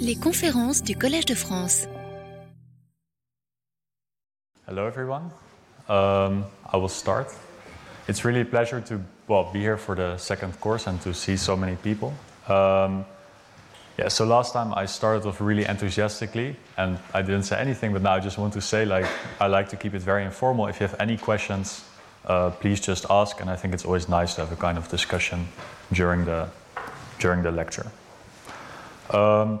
Les conférences du Collège de France. Hello, everyone. Um, I will start. It's really a pleasure to well be here for the second course and to see so many people. Um, yeah, so last time I started off really enthusiastically and I didn't say anything, but now I just want to say like I like to keep it very informal. If you have any questions, uh, please just ask. And I think it's always nice to have a kind of discussion during the during the lecture. Um,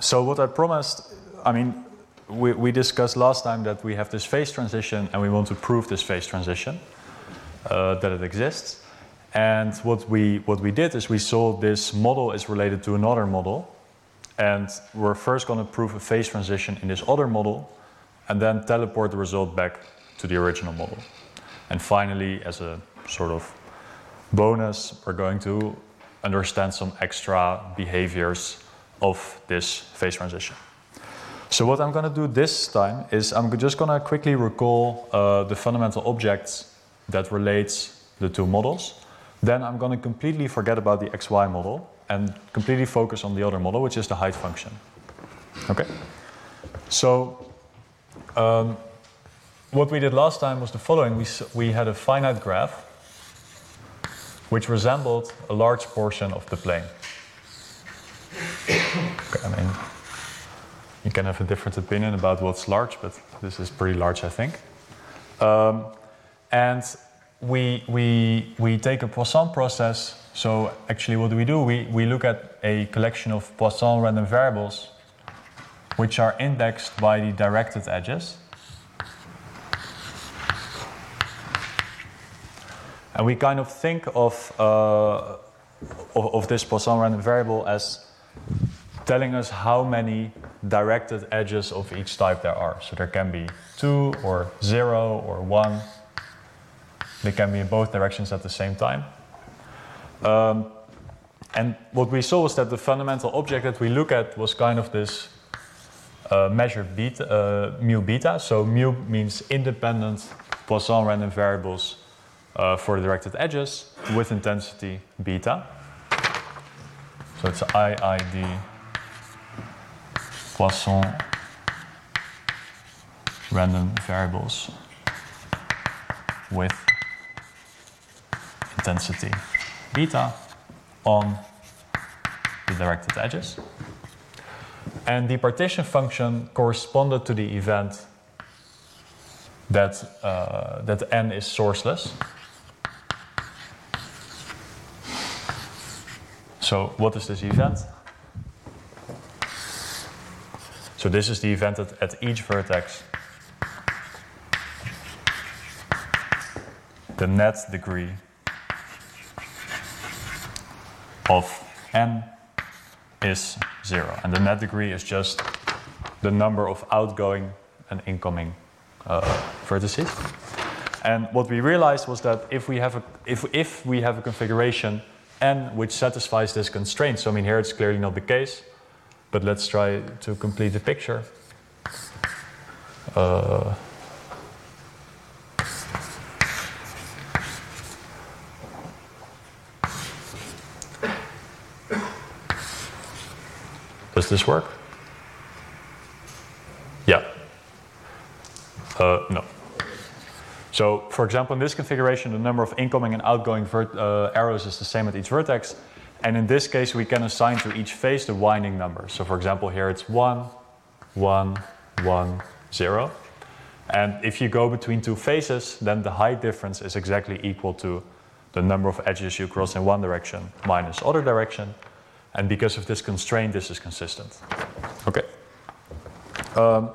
so what I promised, I mean, we, we discussed last time that we have this phase transition and we want to prove this phase transition, uh, that it exists. And what we, what we did is we saw this model is related to another model. And we're first going to prove a phase transition in this other model and then teleport the result back to the original model. And finally, as a sort of bonus, we're going to understand some extra behaviors of this phase transition. So what I'm going to do this time is I'm just going to quickly recall uh, the fundamental objects that relates the two models. Then I'm going to completely forget about the xy model and completely focus on the other model, which is the height function. Okay. So um, what we did last time was the following: we we had a finite graph which resembled a large portion of the plane. I mean, you can have a different opinion about what's large, but this is pretty large, I think. Um, and we, we, we take a Poisson process. So actually, what do we do? We, we look at a collection of Poisson random variables, which are indexed by the directed edges. And we kind of think of, uh, of, of, this Poisson random variable as telling us how many directed edges of each type there are. So there can be two or zero or one. They can be in both directions at the same time. Um, and what we saw was that the fundamental object that we look at was kind of this uh, measure beta, uh, mu beta. So mu means independent Poisson random variables uh, for the directed edges with intensity beta. So it's IID Poisson random variables with intensity beta on the directed edges. And the partition function corresponded to the event that, uh, that n is sourceless. So what is this event? So this is the event at, at each vertex. The net degree of n is zero. And the net degree is just the number of outgoing and incoming uh, vertices. And what we realized was that if we have a, if, if we have a configuration n which satisfies this constraint. So I mean here it's clearly not the case, but let's try to complete the picture. Uh, does this work? Yeah. Uh, no. So, for example, in this configuration, the number of incoming and outgoing uh, arrows is the same at each vertex. And in this case, we can assign to each face the winding number. So, for example, here it's 1, 1, 1, 0. And if you go between two faces, then the height difference is exactly equal to the number of edges you cross in one direction minus other direction. And because of this constraint, this is consistent. Okay. Um,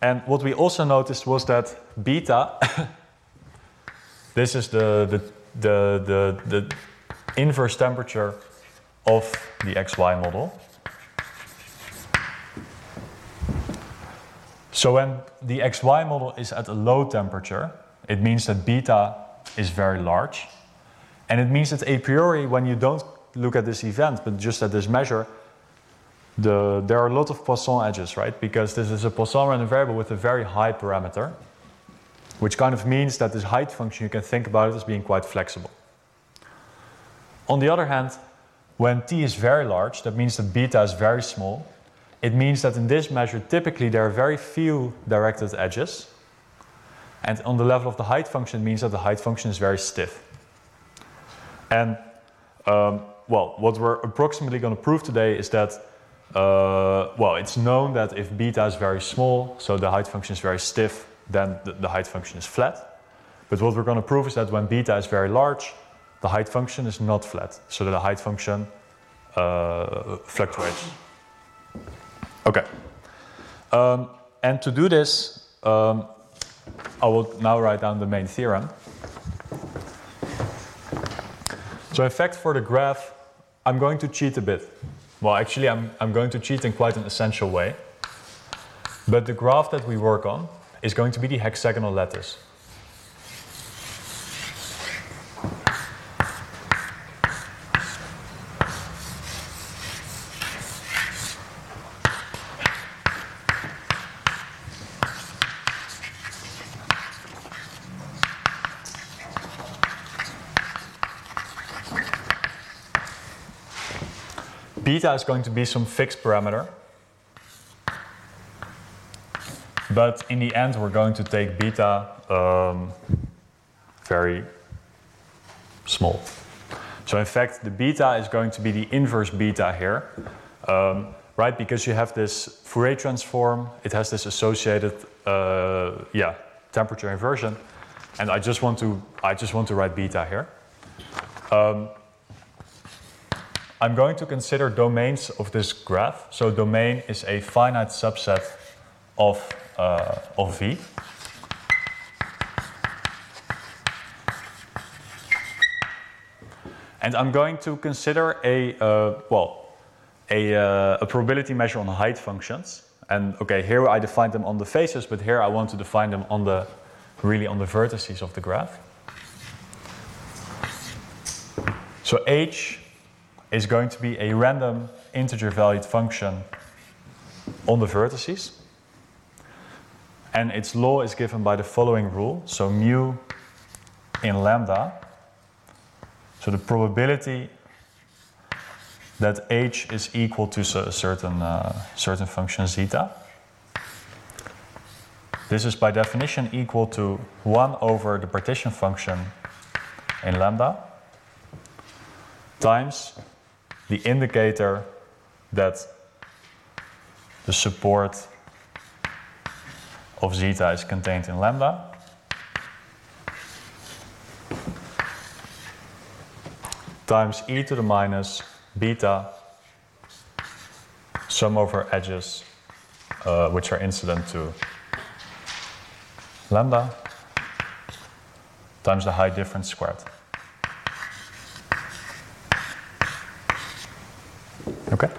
and what we also noticed was that beta This is the, the, the, the, the inverse temperature of the XY model. So when the XY model is at a low temperature, it means that beta is very large. And it means that a priori, when you don't look at this event, but just at this measure, the, there are a lot of Poisson edges, right? Because this is a Poisson random variable with a very high parameter which kind of means that this height function, you can think about it as being quite flexible. On the other hand, when t is very large, that means that beta is very small. It means that in this measure, typically there are very few directed edges. And on the level of the height function, it means that the height function is very stiff. And um, well, what we're approximately going to prove today is that, uh, well, it's known that if beta is very small, so the height function is very stiff, then the, height function is flat. But what we're going to prove is that when beta is very large, the height function is not flat, so that the height function uh, fluctuates. Okay. Um, and to do this, um, I will now write down the main theorem. So in fact, for the graph, I'm going to cheat a bit. Well, actually, I'm, I'm going to cheat in quite an essential way. But the graph that we work on is going to be the hexagonal lattice. beta is going to be some fixed parameter. But in the end, we're going to take beta um, very small. So in fact, the beta is going to be the inverse beta here, um, right? Because you have this Fourier transform, it has this associated, uh, yeah, temperature inversion, and I just want to, I just want to write beta here. Um, I'm going to consider domains of this graph. So domain is a finite subset of, uh, of V. And I'm going to consider a, uh, well, a, uh, a probability measure on height functions. And okay, here I define them on the faces, but here I want to define them on the, really on the vertices of the graph. So H is going to be a random integer valued function on the vertices. And its law is given by the following rule. So mu in lambda. So the probability that h is equal to a certain, uh, certain function zeta. This is by definition equal to 1 over the partition function in lambda times the indicator that the support of zeta is contained in lambda. times e to the minus beta sum over edges uh, which are incident to lambda times the height difference squared. Okay?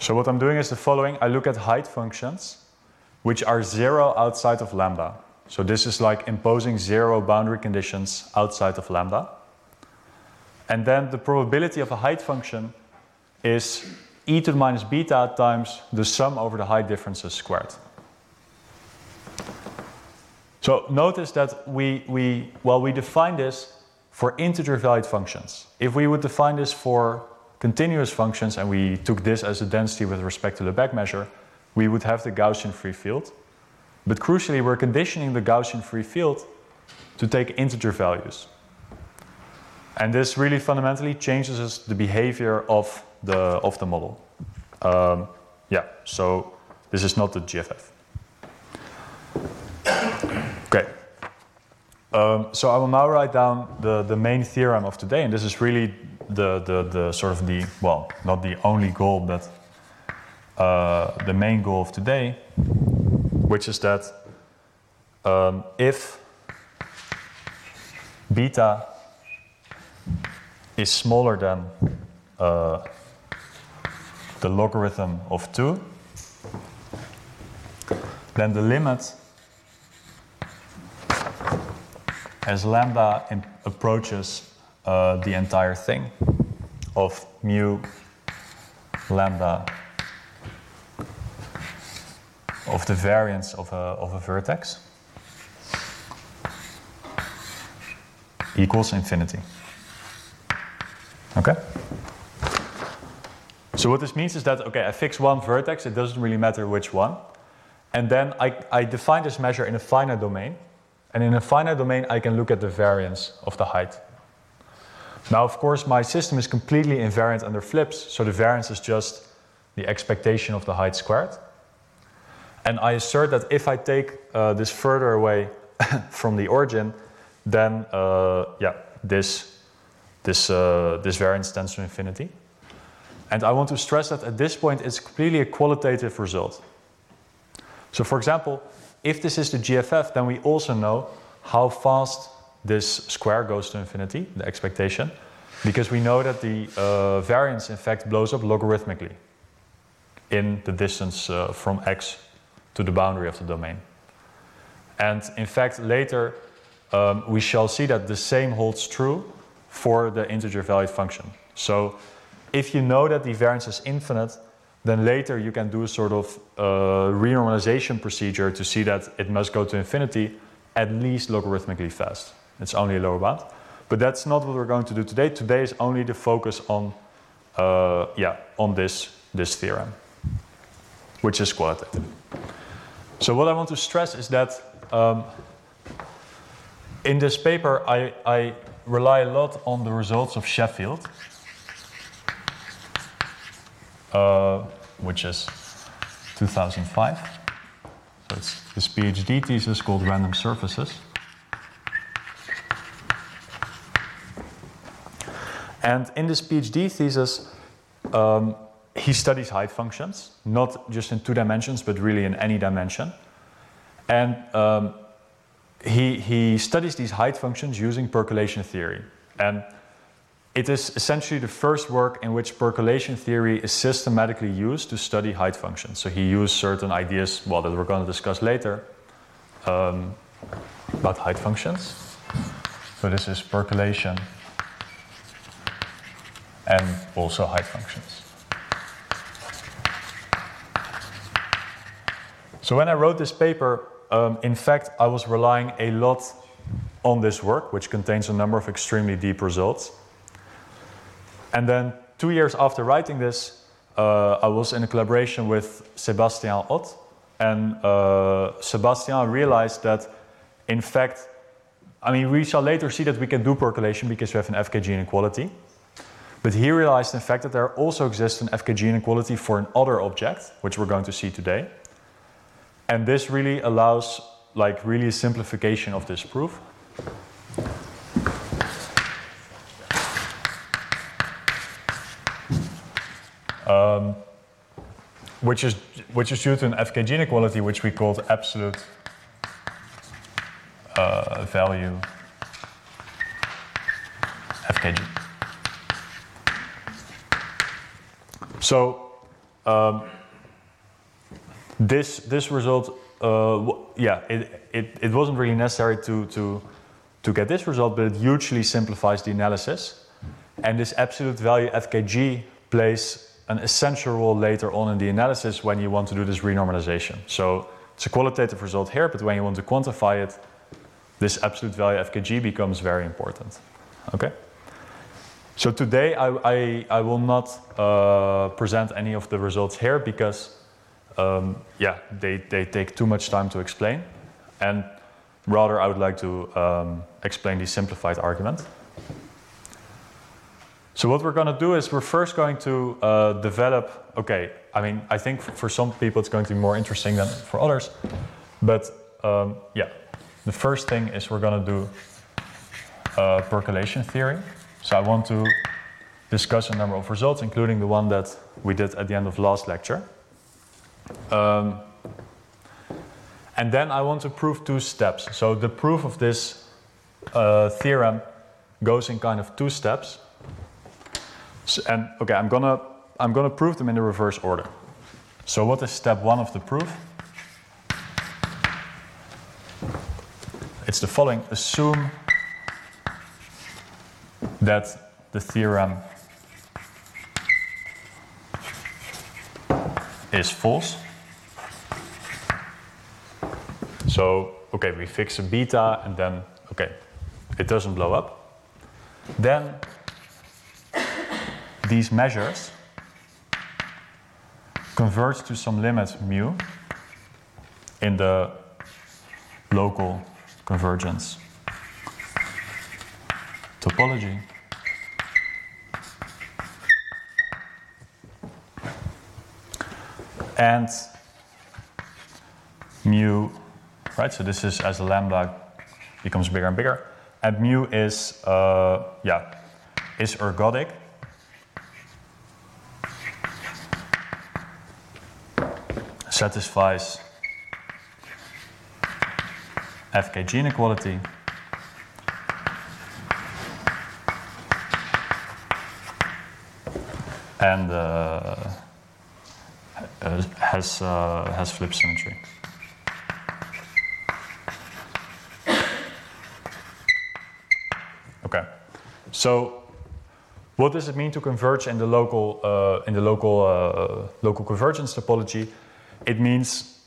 So what I'm doing is the following. I look at height functions which are zero outside of lambda. So this is like imposing zero boundary conditions outside of lambda. And then the probability of a height function is e to the minus beta times the sum over the height differences squared. So notice that we, we, well, we define this for integer valued functions. If we would define this for continuous functions and we took this as a density with respect to the Lebesgue measure, we would have the Gaussian free field. But crucially, we're conditioning the Gaussian free field to take integer values. And this really fundamentally changes the behavior of the, of the model. Um, yeah, so this is not the GFF. Okay. Um, so I will now write down the, the main theorem of today, and this is really the, the, the sort of the, well, not the only goal, but uh, the main goal of today, which is that um, if beta is smaller than uh, the logarithm of 2, then the limit as lambda approaches uh, the entire thing of mu lambda of the variance of a, of a vertex equals infinity. Okay? So what this means is that, okay, I fix one vertex, it doesn't really matter which one. And then I, I define this measure in a finite domain. And in a finite domain, I can look at the variance of the height. Now, of course, my system is completely invariant under flips, so the variance is just the expectation of the height squared. And I assert that if I take uh, this further away from the origin, then uh, yeah, this, this, uh, this variance tends to infinity. And I want to stress that at this point it's completely a qualitative result. So for example, if this is the GFF, then we also know how fast this square goes to infinity, the expectation, because we know that the uh, variance in fact blows up logarithmically in the distance uh, from x to the boundary of the domain. And in fact, later um, we shall see that the same holds true for the integer valued function. So if you know that the variance is infinite, then later you can do a sort of uh, renormalization procedure to see that it must go to infinity at least logarithmically fast. It's only a lower bound. But that's not what we're going to do today. Today is only the focus on, uh, yeah, on this, this theorem, which is qualitative. So what I want to stress is that um, in this paper I, I rely a lot on the results of Sheffield, uh, which is 2005. So it's this PhD thesis called Random Surfaces. And in this PhD thesis, um, he studies height functions, not just in two dimensions, but really in any dimension. And um, he, he studies these height functions using percolation theory. And it is essentially the first work in which percolation theory is systematically used to study height functions. So he used certain ideas, well, that we're going to discuss later, um, about height functions. So this is percolation and also height functions. So when I wrote this paper, um, in fact, I was relying a lot on this work, which contains a number of extremely deep results. And then two years after writing this, uh, I was in a collaboration with Sebastian Ott, and uh, Sebastian realized that, in fact, I mean, we shall later see that we can do percolation because we have an FKG inequality. But he realized, in fact, that there also exists an FKG inequality for an other object, which we're going to see today. And this really allows, like, really simplification of this proof. Um, which is which is due to an FKG inequality, which we called absolute uh, value FKG. So um, this this result, uh, yeah, it, it, it wasn't really necessary to, to, to get this result, but it hugely simplifies the analysis. And this absolute value FKG plays an essential role later on in the analysis when you want to do this renormalization. So it's a qualitative result here, but when you want to quantify it, this absolute value FKG becomes very important. Okay? So today I, I, I will not uh, present any of the results here because um, yeah, they, they take too much time to explain. And rather I would like to um, explain the simplified argument. So what we're going to do is we're first going to uh, develop, okay, I mean, I think for some people it's going to be more interesting than for others. But um, yeah, the first thing is we're going to do uh, percolation theory. So I want to discuss a number of results, including the one that we did at the end of last lecture. Um, and then I want to prove two steps. So the proof of this uh, theorem goes in kind of two steps. So, and okay, I'm gonna I'm gonna prove them in the reverse order. So what is step one of the proof? It's the following: assume that the theorem is false. So, okay, we fix a beta and then, okay, it doesn't blow up. Then these measures converge to some limit mu in the local convergence topology. And mu, right? So this is as the lambda becomes bigger and bigger. And mu is, uh, yeah, is ergodic. Satisfies FKG inequality. And uh, has, uh, has flip symmetry. Okay, so what does it mean to converge in the local, uh, in the local, uh, local convergence topology? It means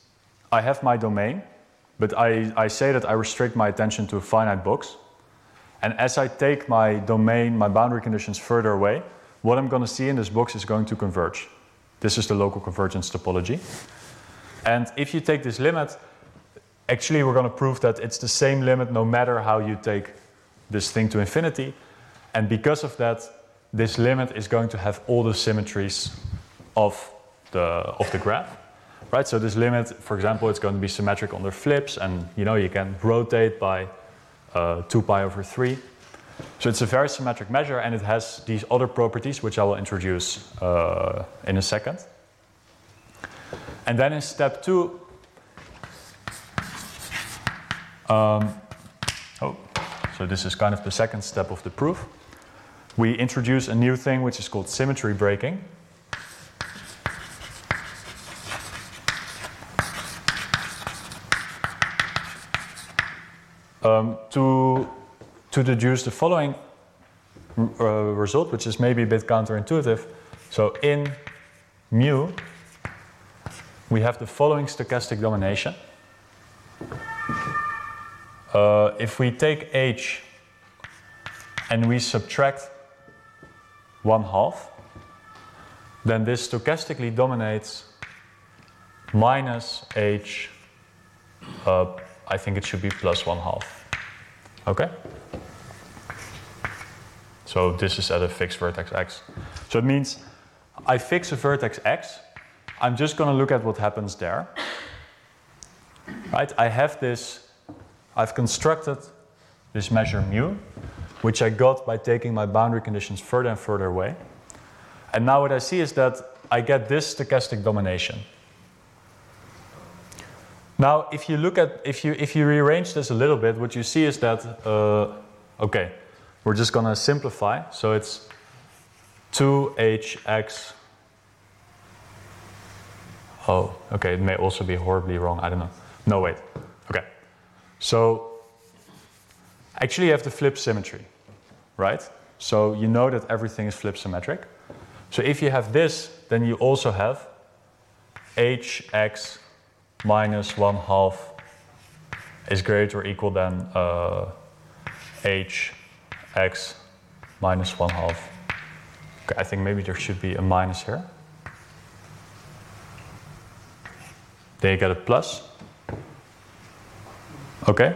I have my domain, but I, I say that I restrict my attention to a finite box. And as I take my domain, my boundary conditions further away, what I'm going to see in this box is going to converge. This is the local convergence topology. And if you take this limit, actually we're going to prove that it's the same limit no matter how you take this thing to infinity. And because of that, this limit is going to have all the symmetries of the, of the graph. Right, so this limit, for example, it's going to be symmetric on the flips, and you know you can rotate by uh, 2 pi over 3. So it's a very symmetric measure, and it has these other properties, which I will introduce uh, in a second. And then in step two, um, oh, so this is kind of the second step of the proof. We introduce a new thing which is called symmetry breaking. Um, to, to deduce the following uh, result, which is maybe a bit counterintuitive. So in mu, we have the following stochastic domination. Uh, if we take h and we subtract one half, then this stochastically dominates minus h, uh, I think it should be plus one half. Okay? So this is at a fixed vertex x. So it means I fix a vertex x, I'm just going to look at what happens there. Right? I have this, I've constructed this measure mu, which I got by taking my boundary conditions further and further away. And now what I see is that I get this stochastic domination. Now, if you look at, if you, if you rearrange this a little bit, what you see is that, uh, okay, we're just gonna simplify. So it's 2hx. Oh, okay, it may also be horribly wrong, I don't know. No, wait, okay. So actually you have the flip symmetry, right? So you know that everything is flip symmetric. So if you have this, then you also have hx minus 1 half is greater or equal than uh, h x minus 1 half. Okay, I think maybe there should be a minus here. Then you get a plus. Okay?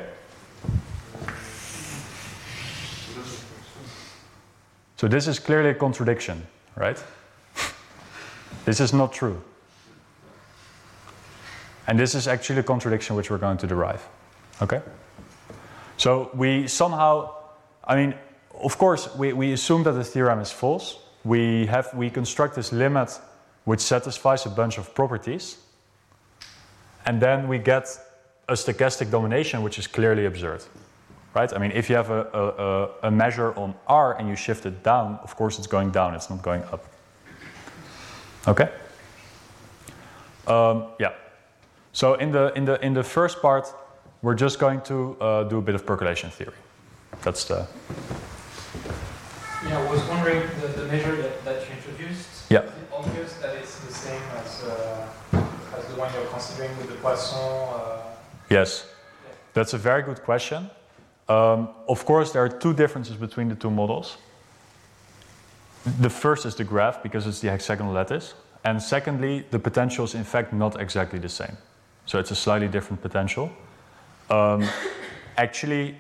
So this is clearly a contradiction, right? this is not true. And this is actually a contradiction which we're going to derive. Okay? So we somehow, I mean, of course, we, we assume that the theorem is false. We, have, we construct this limit which satisfies a bunch of properties. And then we get a stochastic domination which is clearly absurd. Right? I mean, if you have a, a, a measure on R and you shift it down, of course it's going down, it's not going up. Okay? Um, yeah. So in the, in, the, in the first part, we're just going to uh, do a bit of percolation theory. That's the... Yeah, I was wondering, the, the measure that, that you introduced, yeah. is it obvious that it's the same as, uh, as the one you're considering with the Poisson? Uh, yes, yeah. that's a very good question. Um, of course, there are two differences between the two models. The first is the graph, because it's the hexagonal lattice. And secondly, the potential is in fact not exactly the same. So it's a slightly different potential. Um, actually,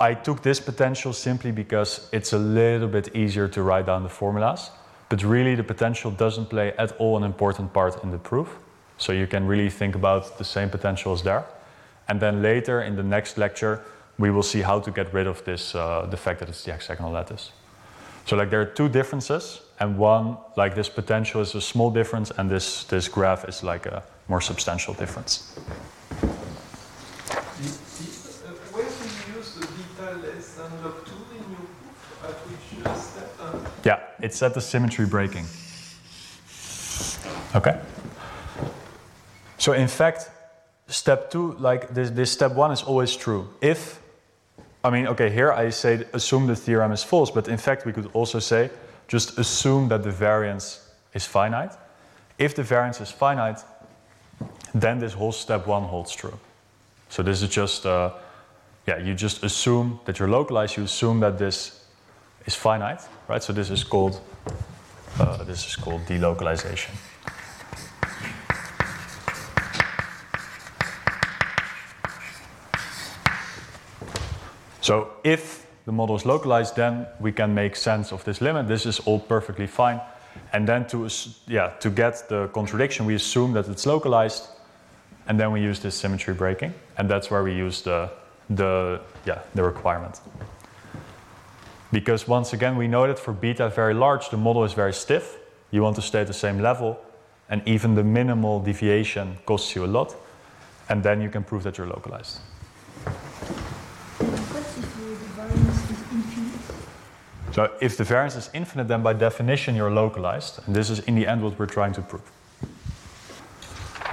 I took this potential simply because it's a little bit easier to write down the formulas. But really, the potential doesn't play at all an important part in the proof. So you can really think about the same potential as there. And then later in the next lecture, we will see how to get rid of this, uh, the fact that it's the hexagonal lattice. So like there are two differences, and one, like this potential is a small difference, and this, this graph is like a more substantial difference. The, the, uh, where do you use the beta less than log 2 in your proof? At which uh, step? Uh, Yeah, it's at the symmetry breaking. Okay. So in fact, step two, like this, this step one is always true. If, I mean, okay, here I say assume the theorem is false, but in fact we could also say just assume that the variance is finite. If the variance is finite, then this whole step one holds true. So this is just, uh, yeah, you just assume that you're localized, you assume that this is finite, right? So this is called, uh, this is called delocalization. So if the model is localized, then we can make sense of this limit. This is all perfectly fine. And then to, yeah, to get the contradiction, we assume that it's localized, and then we use this symmetry breaking, and that's where we use the, the, yeah, the requirement. Because once again, we know that for beta very large, the model is very stiff. You want to stay at the same level, and even the minimal deviation costs you a lot, and then you can prove that you're localized. What if the variance is infinite? So if the variance is infinite, then by definition you're localized, and this is in the end what we're trying to prove.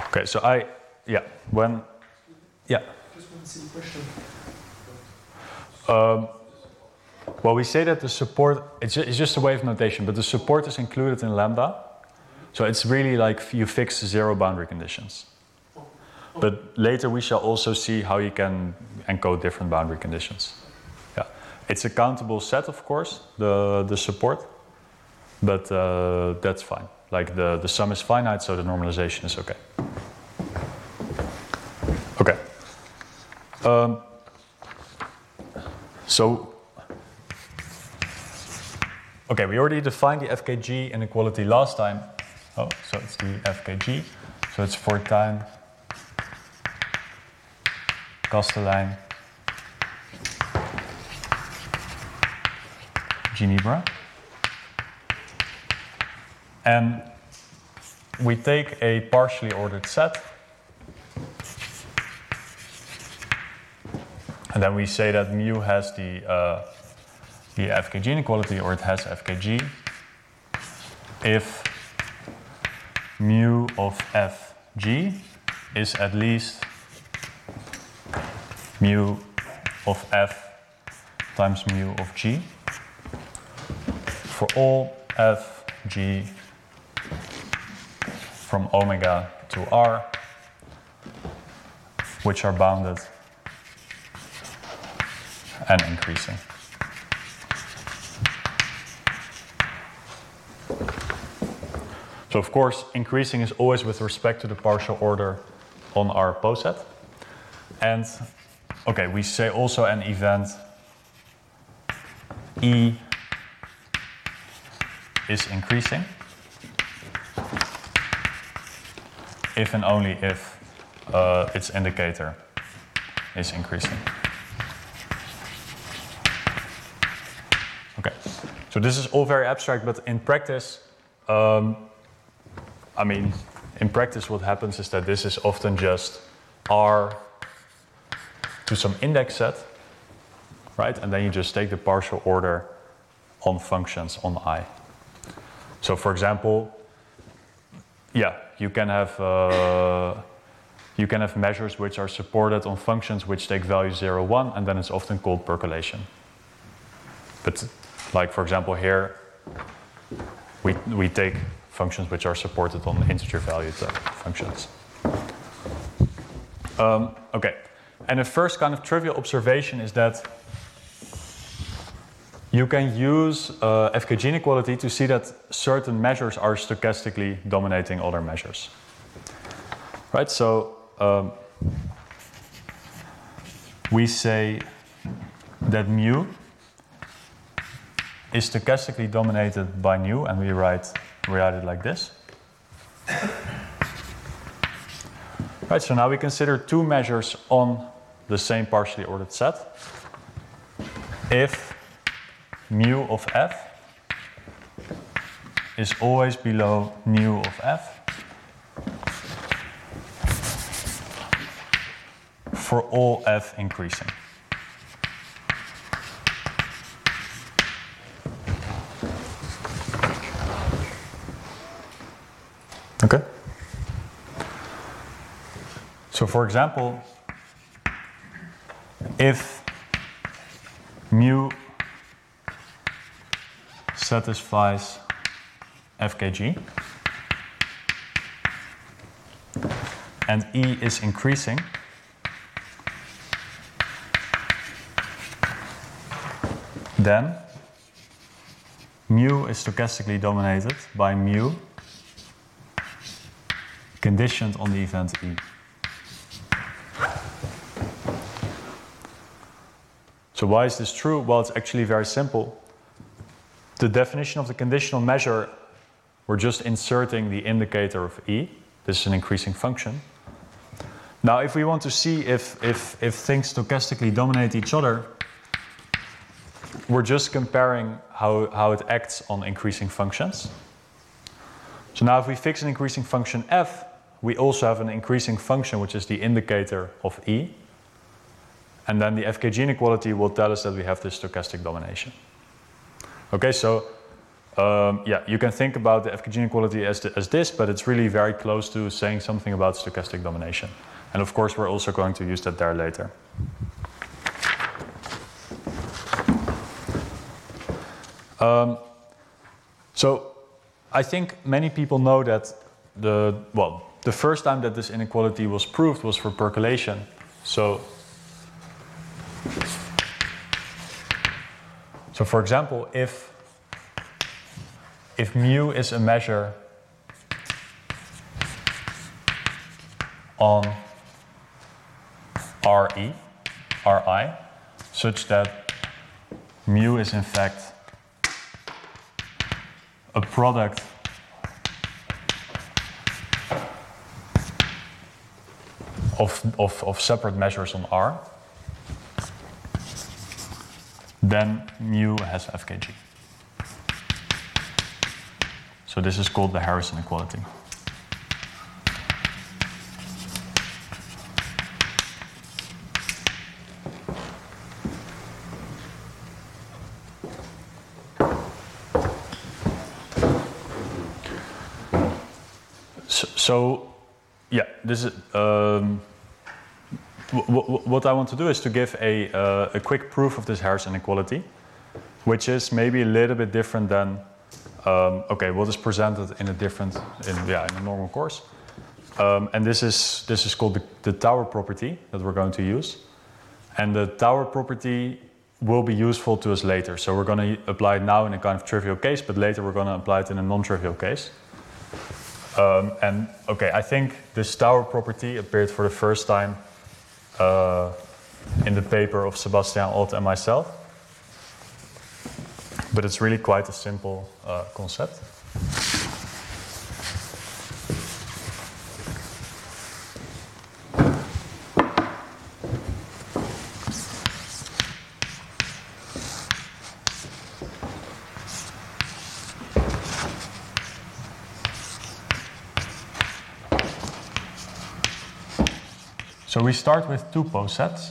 Okay, so I, yeah, when, yeah, just one silly question. um, well, we say that the support, it's, it's just a wave notation, but the support is included in lambda. So it's really like you fix zero boundary conditions. But later we shall also see how you can encode different boundary conditions. Yeah, it's a countable set, of course, the, the support, but uh, that's fine. Like the, the sum is finite, so the normalization is okay. Okay. Um, so Okay, we already defined the FKG inequality last time. Oh, so it's the FKG. So it's Fortuin, Kasteleyn, Ginibre. And we take a partially ordered set. And then we say that mu has the uh, the FKG inequality, or it has FKG, if mu of Fg is at least mu of F times mu of G for all Fg from omega to R, which are bounded and increasing. So of course, increasing is always with respect to the partial order on our poset. And okay, we say also an event E is increasing if and only if uh, its indicator is increasing. Okay, so this is all very abstract, but in practice, um, I mean, in practice, what happens is that this is often just R to some index set, right? And then you just take the partial order on functions on I. So, for example, yeah, you can have uh, you can have measures which are supported on functions which take value 0, 1, and then it's often called percolation. But, like for example, here we we take functions which are supported on integer valued functions. Um, okay, and the first kind of trivial observation is that you can use uh, FKG inequality to see that certain measures are stochastically dominating other measures. Right, so um, we say that mu is stochastically dominated by nu, and we write, write it like this. right, so now we consider two measures on the same partially ordered set. If mu of f is always below nu of f for all f increasing. So for example, if mu satisfies FKG and E is increasing, then mu is stochastically dominated by mu conditioned on the event E. So why is this true? Well, it's actually very simple. The definition of the conditional measure, we're just inserting the indicator of E. This is an increasing function. Now, if we want to see if, if, if things stochastically dominate each other, we're just comparing how, how it acts on increasing functions. So now if we fix an increasing function f, we also have an increasing function which is the indicator of E. And then the FKG inequality will tell us that we have this stochastic domination. Okay, so um, yeah, you can think about the FKG inequality as, the, as this, but it's really very close to saying something about stochastic domination. And of course, we're also going to use that there later. Um, so I think many people know that the, well, the first time that this inequality was proved was for percolation. So, so for example, if, if mu is a measure on RE, RI, such that mu is in fact a product of, of, of separate measures on R, then mu has FKG. So this is called the Harris inequality. So, so yeah, this is um, what I want to do is to give a, uh, a quick proof of this Harris inequality, which is maybe a little bit different than um, okay what is presented in a different in yeah in a normal course. Um, and this is this is called the, the Tower property that we're going to use, and the Tower property will be useful to us later. So we're going to apply it now in a kind of trivial case, but later we're going to apply it in a non-trivial case. Um, and okay, I think this tower property appeared for the first time uh, in the paper of Sebastian Ott and myself. But it's really quite a simple uh, concept. So we start with two posets.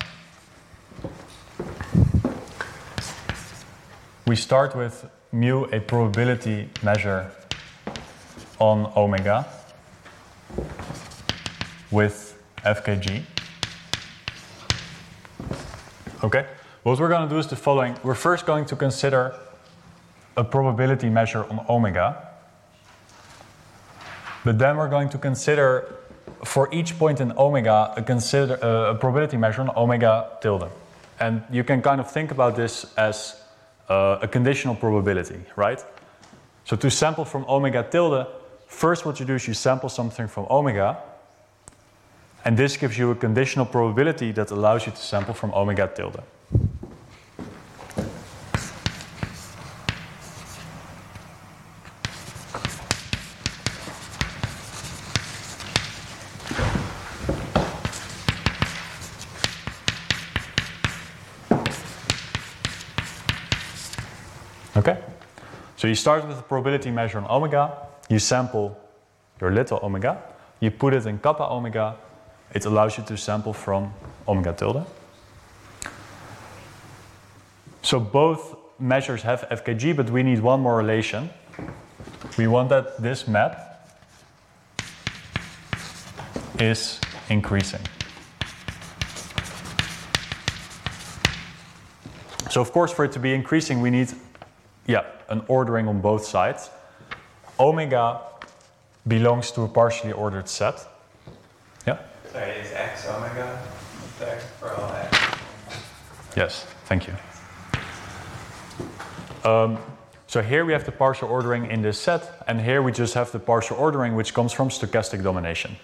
We start with mu, a probability measure on omega with FKG. Okay, what we're going to do is the following. We're first going to consider a probability measure on omega. But then we're going to consider for each point in omega a, consider, uh, a probability measure on omega tilde. And you can kind of think about this as uh, a conditional probability, right? So to sample from omega tilde, first what you do is you sample something from omega, and this gives you a conditional probability that allows you to sample from omega tilde. So you start with a probability measure on omega, you sample your little omega, you put it in kappa omega, it allows you to sample from omega tilde. So both measures have FKG, but we need one more relation. We want that this map is increasing. So of course, for it to be increasing, we need yeah, an ordering on both sides. Omega belongs to a partially ordered set. Yeah? Sorry, is x omega there for all x? Yes, thank you. Um, so here we have the partial ordering in this set, and here we just have the partial ordering which comes from stochastic domination.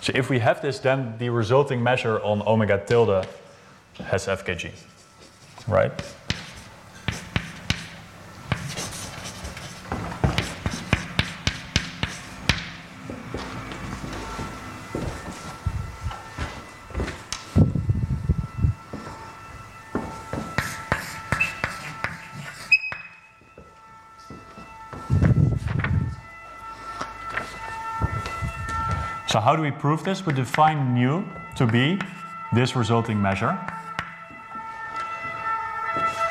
So if we have this, then the resulting measure on omega tilde has FKG, right? So how do we prove this? We define mu to be this resulting measure.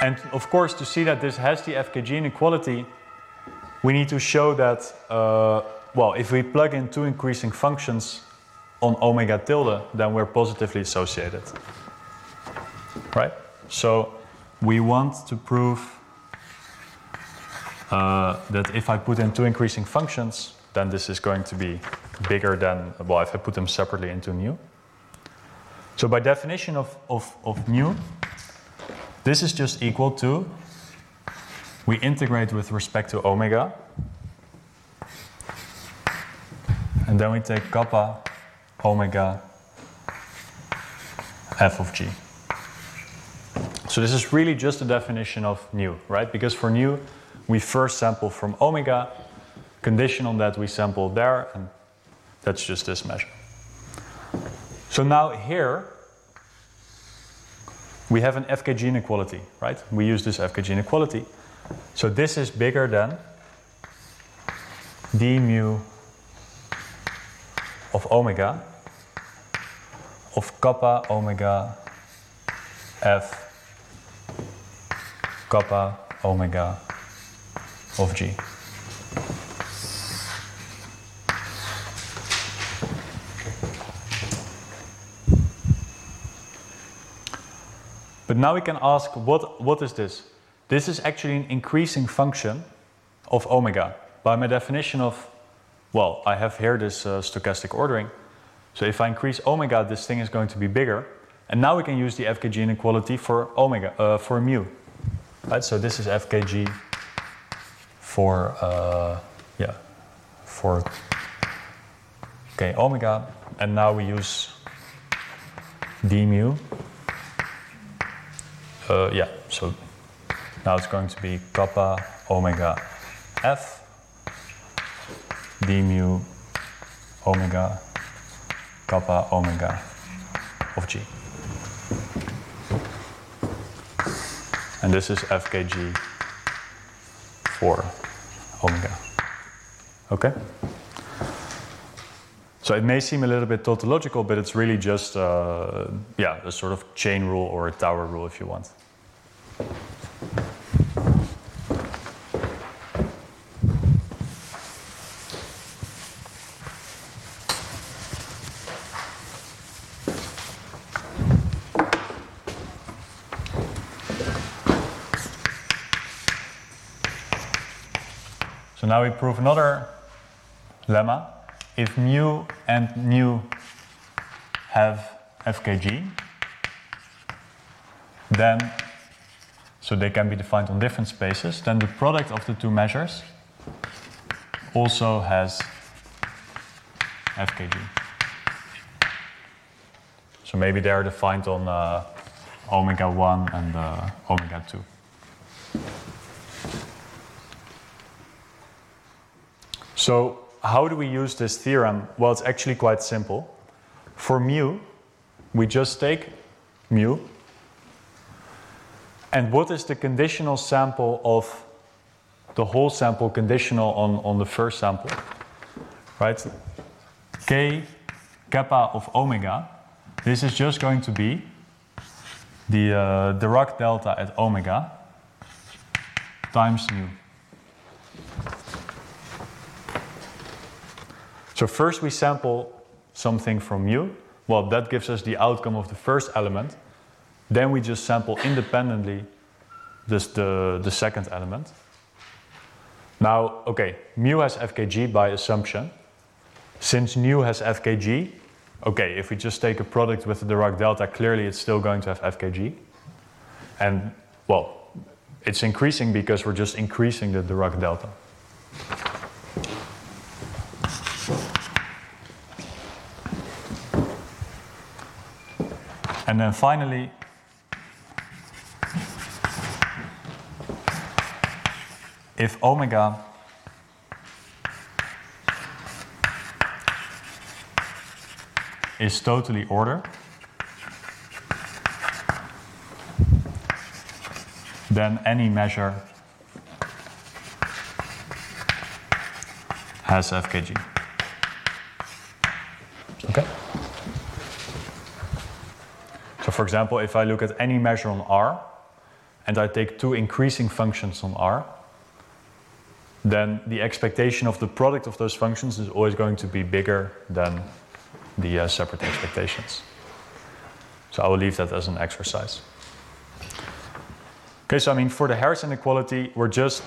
And of course, to see that this has the FKG inequality, we need to show that, uh, well, if we plug in two increasing functions on omega tilde, then we're positively associated. Right? So we want to prove uh, that if I put in two increasing functions, then this is going to be bigger than, well, if I put them separately into mu. So by definition of, of, of mu, this is just equal to, we integrate with respect to omega, and then we take kappa omega f of g. So this is really just a definition of nu, right? Because for nu, we first sample from omega, condition on that we sample there, and that's just this measure. So now here, we have an FKG inequality, right? We use this FKG inequality. So this is bigger than d mu of omega of kappa omega f kappa omega of g. But now we can ask, what, what is this? This is actually an increasing function of omega. By my definition of, well, I have here this uh, stochastic ordering. So if I increase omega, this thing is going to be bigger. And now we can use the FKG inequality for omega, uh, for mu. Right, so this is FKG for, uh, yeah, for, okay, omega. And now we use d mu uh, yeah, so now it's going to be kappa omega f d mu omega kappa omega of g. And this is FKG for omega. Okay? So it may seem a little bit tautological, but it's really just, uh, yeah, a sort of chain rule or a tower rule if you want. So now we prove another lemma. If mu and nu have FKG, then, so they can be defined on different spaces, then the product of the two measures also has FKG. So maybe they are defined on uh, omega 1 and uh, omega 2. So how do we use this theorem? Well, it's actually quite simple. For mu, we just take mu. And what is the conditional sample of the whole sample conditional on, on the first sample? Right? K kappa of omega. This is just going to be the uh, Dirac delta at omega times mu. So first we sample something from mu. Well, that gives us the outcome of the first element. Then we just sample independently this, the, the second element. Now, okay, mu has FKG by assumption. Since nu has FKG, okay, if we just take a product with the Dirac delta, clearly it's still going to have FKG. And, well, it's increasing because we're just increasing the Dirac delta. And then finally, if omega is totally ordered, then any measure has FKG. Okay? So for example, if I look at any measure on R, and I take two increasing functions on R, then the expectation of the product of those functions is always going to be bigger than the uh, separate expectations. So I will leave that as an exercise. Okay, so I mean, for the Harris inequality, we're just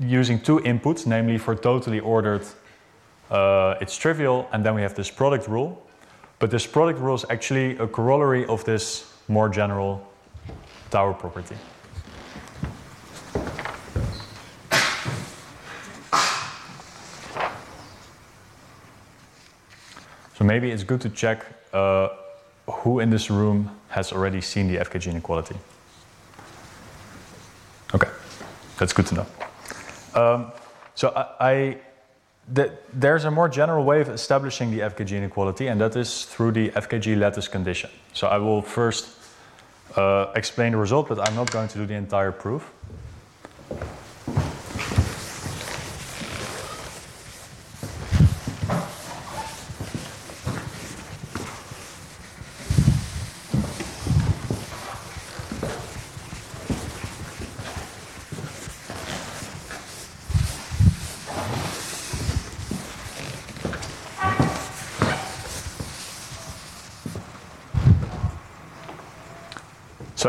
using two inputs, namely for totally ordered, uh, it's trivial, and then we have this product rule. But this product rule is actually a corollary of this more general Tower property. So maybe it's good to check uh, who in this room has already seen the FKG inequality. Okay, that's good to know. Um, so I, I the, there's a more general way of establishing the FKG inequality, and that is through the FKG lattice condition. So I will first Uh, explain the result, but I'm not going to do the entire proof.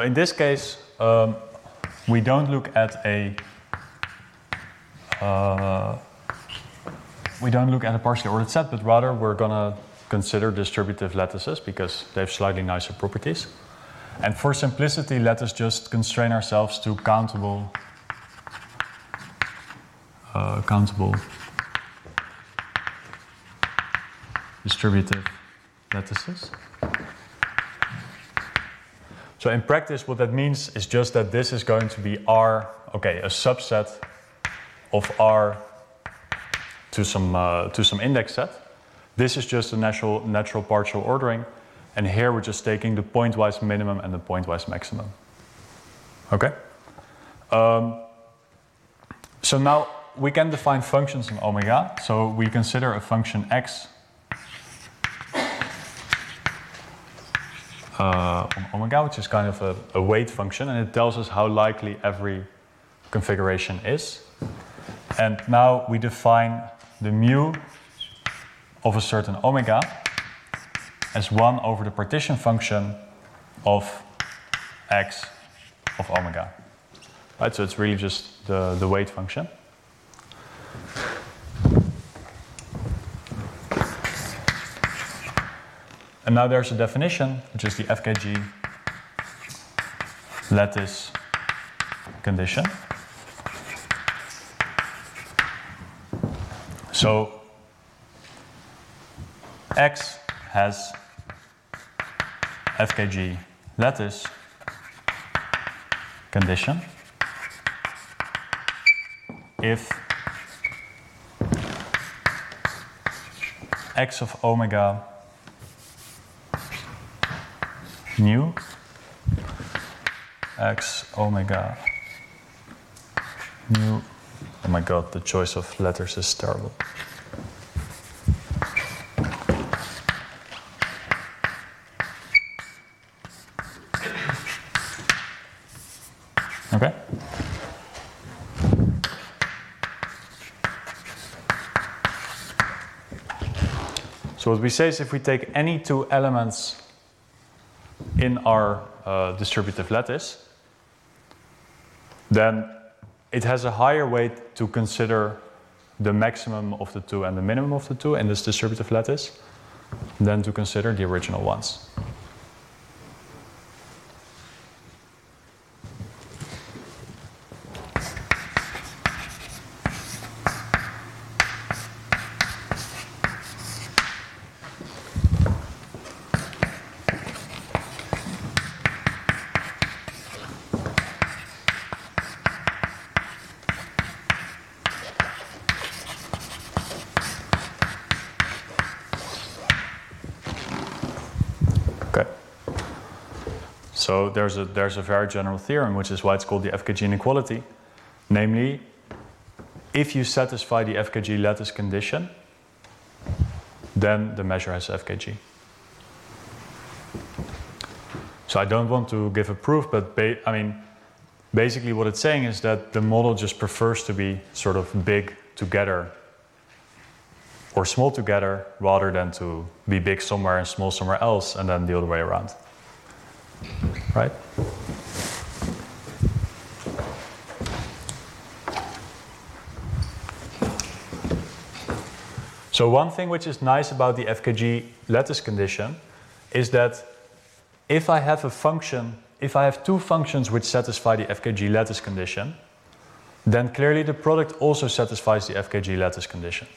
In this case, um, we don't look at a uh, we don't look at a partially ordered set, but rather we're gonna consider distributive lattices because they have slightly nicer properties. And for simplicity, let us just constrain ourselves to countable uh, countable distributive lattices. So in practice, what that means is just that this is going to be R, okay, a subset of R to some, uh, to some index set. This is just a natural, natural partial ordering. And here we're just taking the pointwise minimum and the pointwise maximum. Okay? Um, so now we can define functions in omega. So we consider a function x uh, omega, which is kind of a, a, weight function, and it tells us how likely every configuration is. And now we define the mu of a certain omega as 1 over the partition function of x of omega. Right, so it's really just the, the weight function. And now there's a definition, which is the FKG lattice condition. So X has FKG lattice condition if x of omega nu x omega. Nu oh my god the choice of letters is terrible. Okay. So what we say is if we take any two elements in our uh, distributive lattice, then it has a higher weight to consider the maximum of the two and the minimum of the two in this distributive lattice than to consider the original ones. There's a, there's a very general theorem, which is why it's called the FKG inequality. Namely, if you satisfy the FKG lattice condition, then the measure has FKG. So I don't want to give a proof, but ba- I mean, basically what it's saying is that the model just prefers to be sort of big together or small together rather than to be big somewhere and small somewhere else and then the other way around. Right? So, one thing which is nice about the FKG lattice condition is that if I have a function, if I have two functions which satisfy the FKG lattice condition, then clearly the product also satisfies the FKG lattice condition.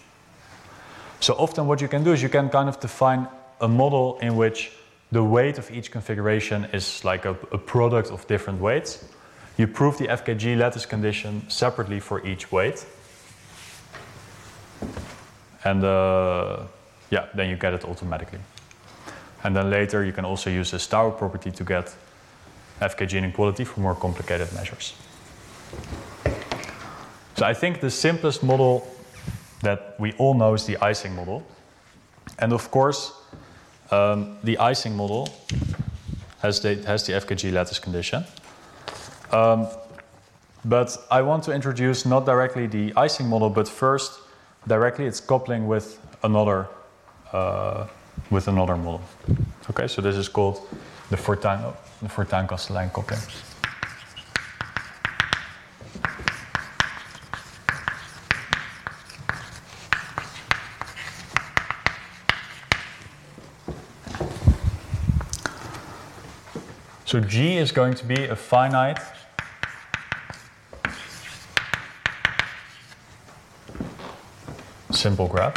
So often what you can do is you can kind of define a model in which the weight of each configuration is like a, a product of different weights. You prove the FKG lattice condition separately for each weight. And uh, yeah, then you get it automatically. And then later you can also use this Tower property to get FKG inequality for more complicated measures. So I think the simplest model that we all know is the Ising model. And of course, um, the Ising model has the, has the FKG lattice condition. Um, but I want to introduce not directly the Ising model, but first directly its coupling with another uh, with another model. Okay, so this is called the Fortuin the Fortuin-Kasteleyn coupling. So G is going to be a finite simple graph.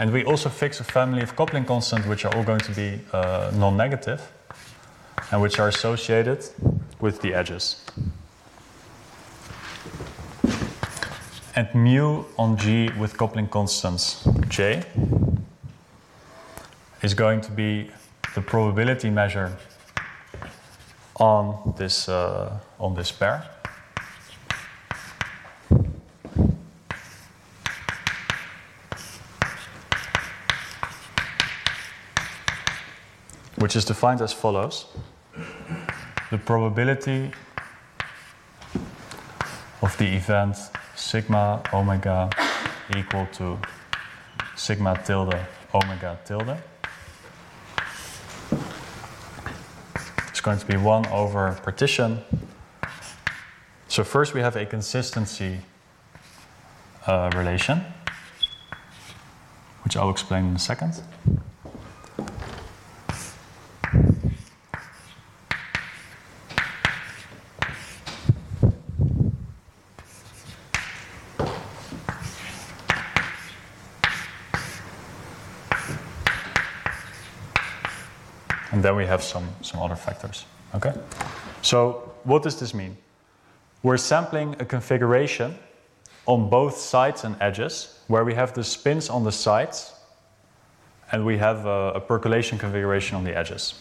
And we also fix a family of coupling constants which are all going to be uh, non-negative and which are associated with the edges. And mu on G with coupling constants J is going to be the probability measure on this, uh, on this pair. Which is defined as follows. The probability of the event sigma omega equal to sigma tilde omega tilde is going to be 1 over partition. So first we have a consistency uh, relation, which I'll explain in a second. Then we have some, some other factors. Okay? So what does this mean? We're sampling a configuration on both sides and edges where we have the spins on the sides and we have a, a percolation configuration on the edges.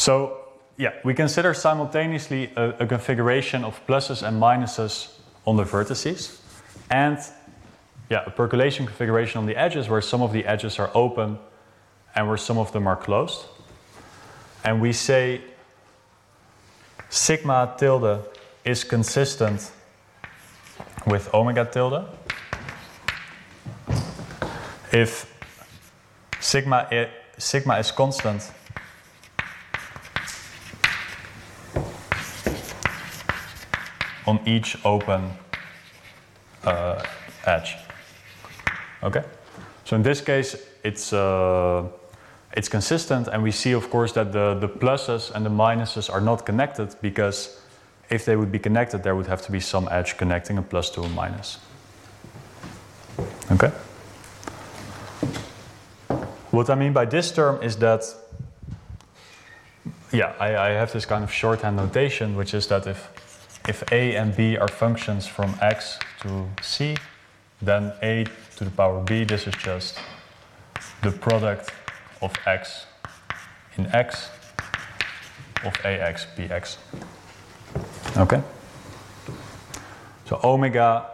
So yeah, we consider simultaneously a, a, configuration of pluses and minuses on the vertices, and yeah, a percolation configuration on the edges where some of the edges are open and where some of them are closed. And we say sigma tilde is consistent with omega tilde if sigma, I, sigma is constant on each open uh, edge. Okay? So in this case, it's, uh, it's consistent, and we see, of course, that the, the pluses and the minuses are not connected because if they would be connected, there would have to be some edge connecting a plus to a minus. Okay? What I mean by this term is that, yeah, I, I have this kind of shorthand notation, which is that if if a and b are functions from x to c, then a to the power b, this is just the product of x in x of ax bx. Okay? So omega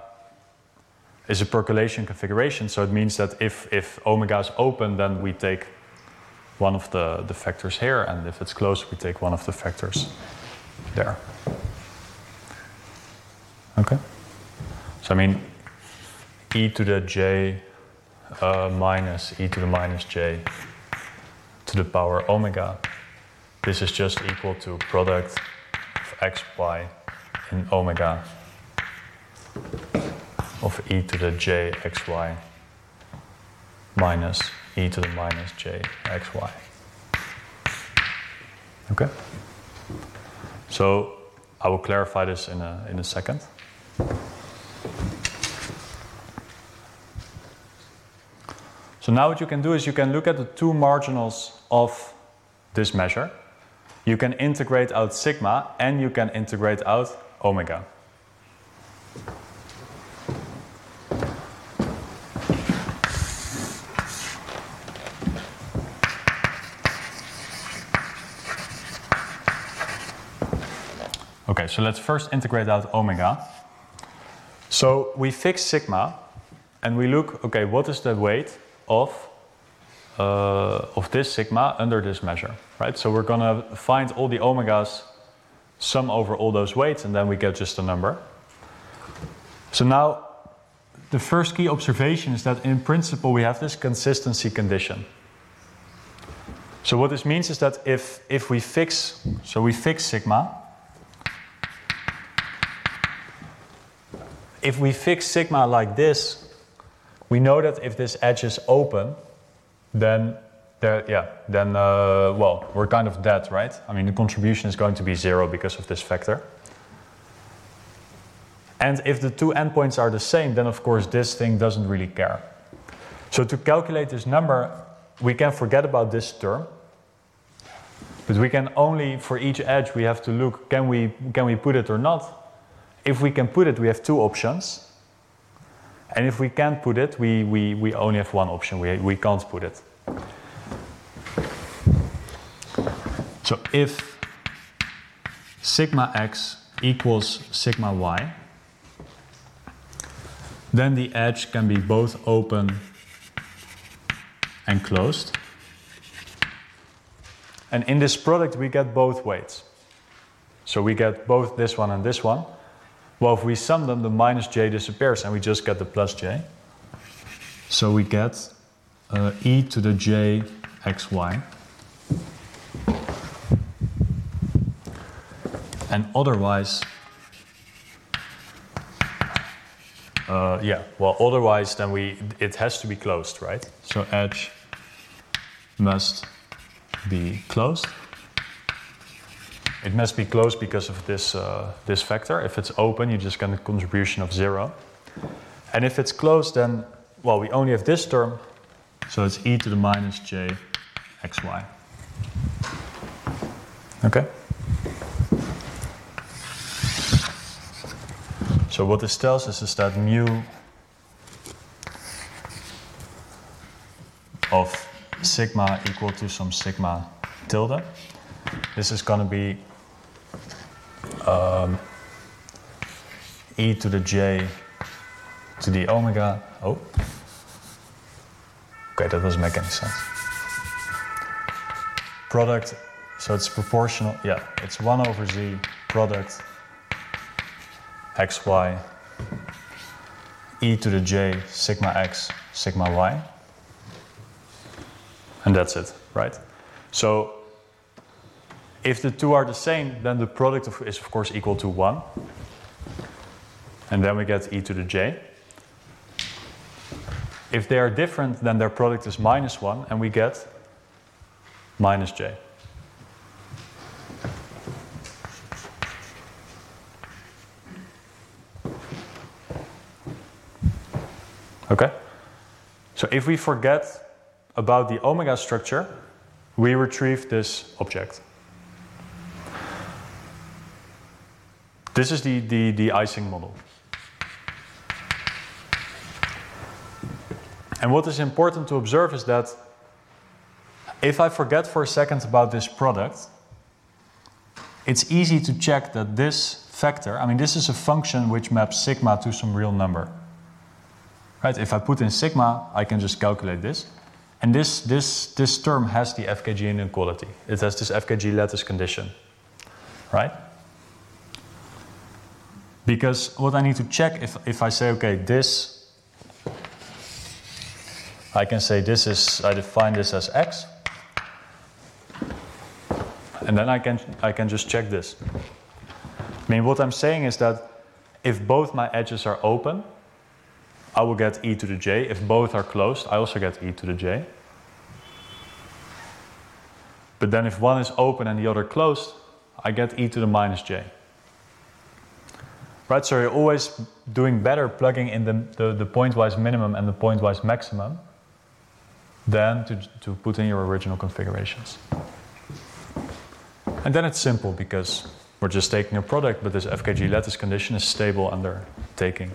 is a percolation configuration, so it means that if, if omega is open, then we take one of the, the factors here, and if it's closed, we take one of the factors there. Okay. So I mean, e to the j uh, minus e to the minus j to the power omega. This is just equal to product of x, y in omega of e to the j x, y minus e to the minus j x, y. Okay? So I will clarify this in a, in a second. So now what you can do is you can look at the two marginals of this measure. You can integrate out sigma and you can integrate out omega. Okay, so let's first integrate out omega. So we fix sigma and we look, okay, what is the weight of, uh, of this sigma under this measure, right? So we're gonna find all the omegas, sum over all those weights, and then we get just a number. So now, the first key observation is that in principle we have this consistency condition. So what this means is that if, if we fix, so we fix sigma, if we fix sigma like this, we know that if this edge is open, then there, yeah, then uh, well, we're kind of dead, right? I mean, the contribution is going to be zero because of this factor. And if the two endpoints are the same, then of course this thing doesn't really care. So to calculate this number, we can forget about this term. But we can only, for each edge, we have to look, can we, can we put it or not? If we can put it, we have two options. And if we can't put it, we, we, we only have one option. We, we can't put it. So if sigma x equals sigma y, then the edge can be both open and closed. And in this product, we get both weights. So we get both this one and this one. Well, if we sum them, the minus j disappears and we just get the plus j. So we get uh, e to the j xy. And otherwise, uh, yeah, well, otherwise, then we it has to be closed, right? So edge must be closed. It must be closed because of this, uh, this factor. If it's open, you just get a contribution of zero. And if it's closed, then, well, we only have this term, so it's e to the minus j xy. Okay? So what this tells us is that mu of sigma equal to some sigma tilde. This is going to be um, e to the j to the omega. Oh. Okay, that doesn't make any sense. Product, so it's proportional. Yeah, it's 1 over z product xy e to the j sigma x sigma y. And that's it, right? So if the two are the same, then the product of, is of course equal to 1. And then we get e to the j. If they are different, then their product is minus 1, and we get minus j. Okay? So if we forget about the omega structure, we retrieve this object. This is the, the, the Ising model. And what is important to observe is that if I forget for a second about this product, it's easy to check that this factor, I mean, this is a function which maps sigma to some real number. Right? If I put in sigma, I can just calculate this. And this, this, this term has the FKG inequality. It has this FKG lattice condition. Right? Because what I need to check if, if I say, okay, this, I can say this is, I define this as x. And then I can, I can just check this. I mean, what I'm saying is that if both my edges are open, I will get e to the j. If both are closed, I also get e to the j. But then if one is open and the other closed, I get e to the minus j. Right, so you're always doing better plugging in the, the, the pointwise minimum and the pointwise maximum than to, to put in your original configurations. And then it's simple because we're just taking a product, but this FKG lattice condition is stable under taking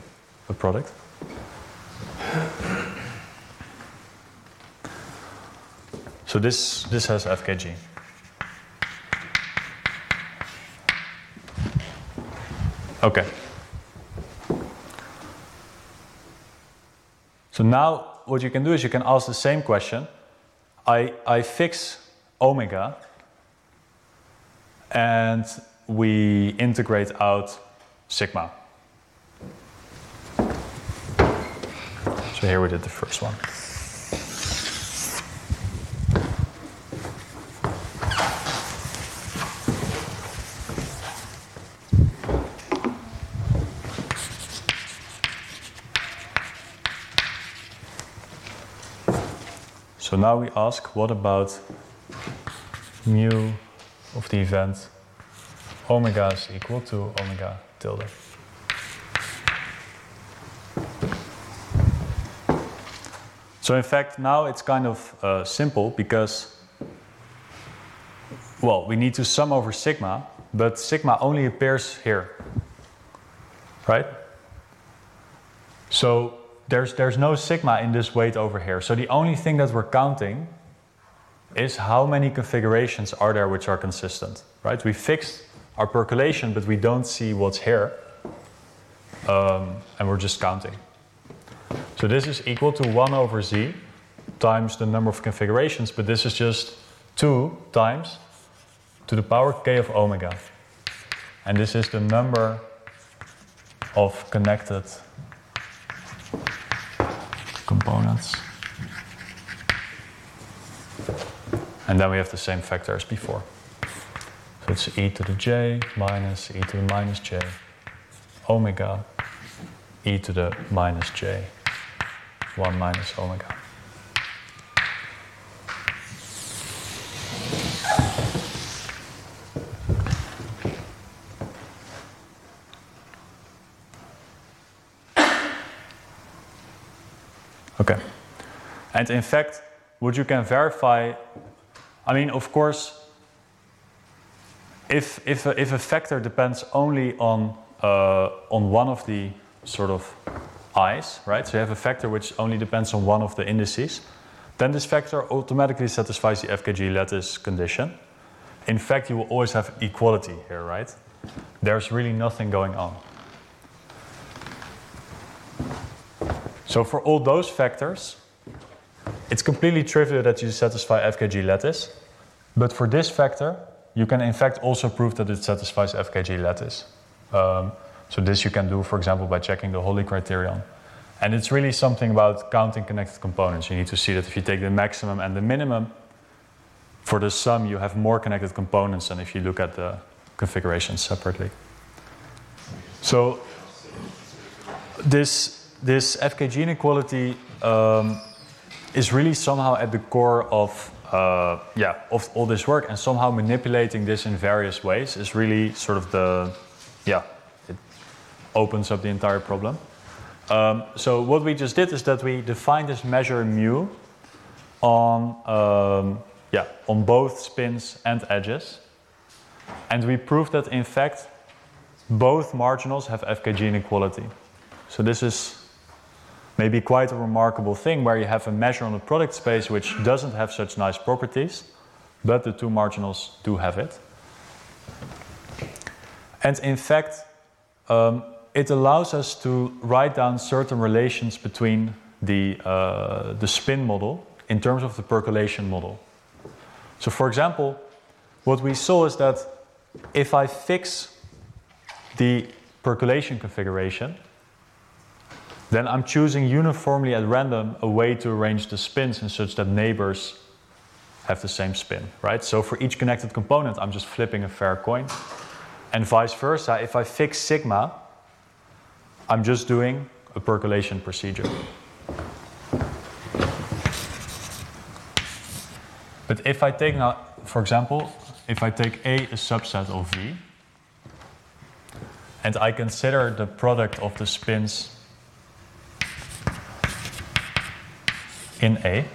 a product. So this, this has FKG. Okay. So now what you can do is you can ask the same question. I, I fix omega and we integrate out sigma. So here we did the first one. So now we ask, what about mu of the event omega is equal to omega tilde? So in fact, now it's kind of uh, simple because, well, we need to sum over sigma, but sigma only appears here, right? So there's, there's no sigma in this weight over here. So the only thing that we're counting is how many configurations are there which are consistent, right? We fixed our percolation, but we don't see what's here. Um, and we're just counting. So this is equal to 1 over z times the number of configurations, but this is just 2 times to the power k of omega. And this is the number of connected components. And then we have the same factor as before. So it's e to the j minus e to the minus j omega e to the minus j 1 minus omega. Okay. And in fact, what you can verify, I mean, of course, if, if, a, if a factor depends only on, uh, on one of the sort of i's, right? So you have a factor which only depends on one of the indices, then this factor automatically satisfies the FKG lattice condition. In fact, you will always have equality here, right? There's really nothing going on. So for all those factors, it's completely trivial that you satisfy FKG lattice. But for this factor, you can in fact also prove that it satisfies FKG lattice. Um, so this you can do, for example, by checking the Holley criterion. And it's really something about counting connected components. You need to see that if you take the maximum and the minimum, for the sum you have more connected components than if you look at the configurations separately. So this this FKG inequality um, is really somehow at the core of uh, yeah of all this work, and somehow manipulating this in various ways is really sort of the yeah it opens up the entire problem. Um, so what we just did is that we defined this measure mu on um, yeah on both spins and edges, and we proved that in fact both marginals have FKG inequality. So this is maybe quite a remarkable thing where you have a measure on the product space which doesn't have such nice properties, but the two marginals do have it. And in fact, um, it allows us to write down certain relations between the, uh, the spin model in terms of the percolation model. So, for example, what we saw is that if I fix the percolation configuration, then I'm choosing uniformly at random a way to arrange the spins in such that neighbors have the same spin, right? So for each connected component, I'm just flipping a fair coin. And vice versa, if I fix sigma, I'm just doing a percolation procedure. But if I take now, for example, if I take A a subset of V, and I consider the product of the spins in A,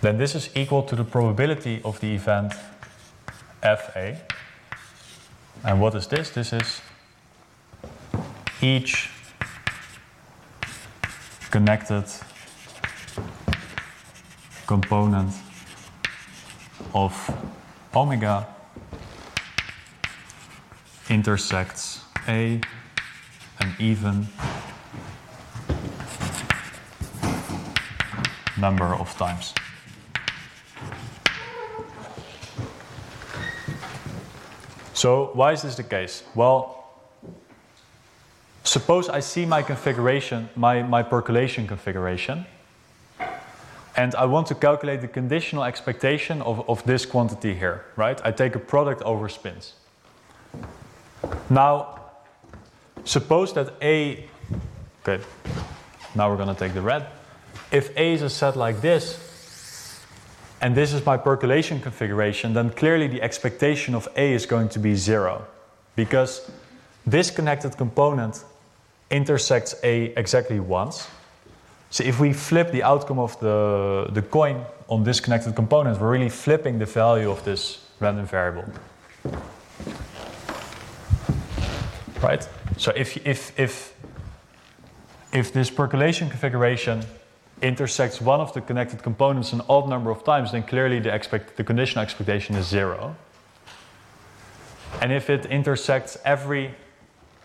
then this is equal to the probability of the event Fa. And what is this? This is each connected component of omega intersects A an even number of times. So why is this the case? Well, suppose I see my configuration, my, my percolation configuration, and I want to calculate the conditional expectation of, of this quantity here, right? I take a product over spins. Now, suppose that A, okay, now we're going to take the red. If A is a set like this, and this is my percolation configuration, then clearly the expectation of A is going to be zero. Because this connected component intersects A exactly once. So if we flip the outcome of the, the coin on this connected component, we're really flipping the value of this random variable. Right? So if, if, if, if this percolation configuration intersects one of the connected components an odd number of times, then clearly the, expect, the conditional expectation is zero. And if it intersects every,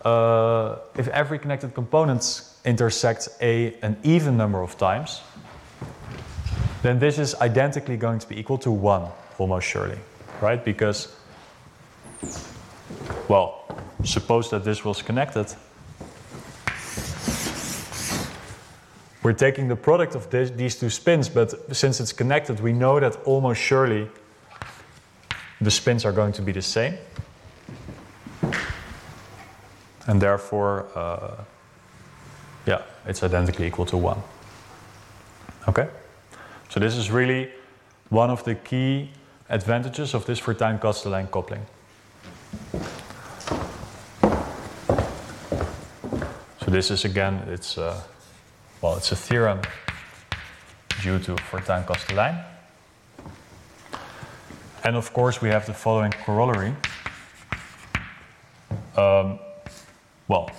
uh, if every connected component intersects a, an even number of times, then this is identically going to be equal to 1, almost surely, right? Because, well, suppose that this was connected. We're taking the product of this, these two spins, but since it's connected, we know that almost surely the spins are going to be the same. And therefore, uh, yeah, it's identically equal to 1. Okay? So this is really one of the key advantages of this Fortuin-Kasteleyn coupling. So this is again, it's uh, well, it's a theorem due to Fortuin-Kasteleyn. And of course, we have the following corollary. Um, well,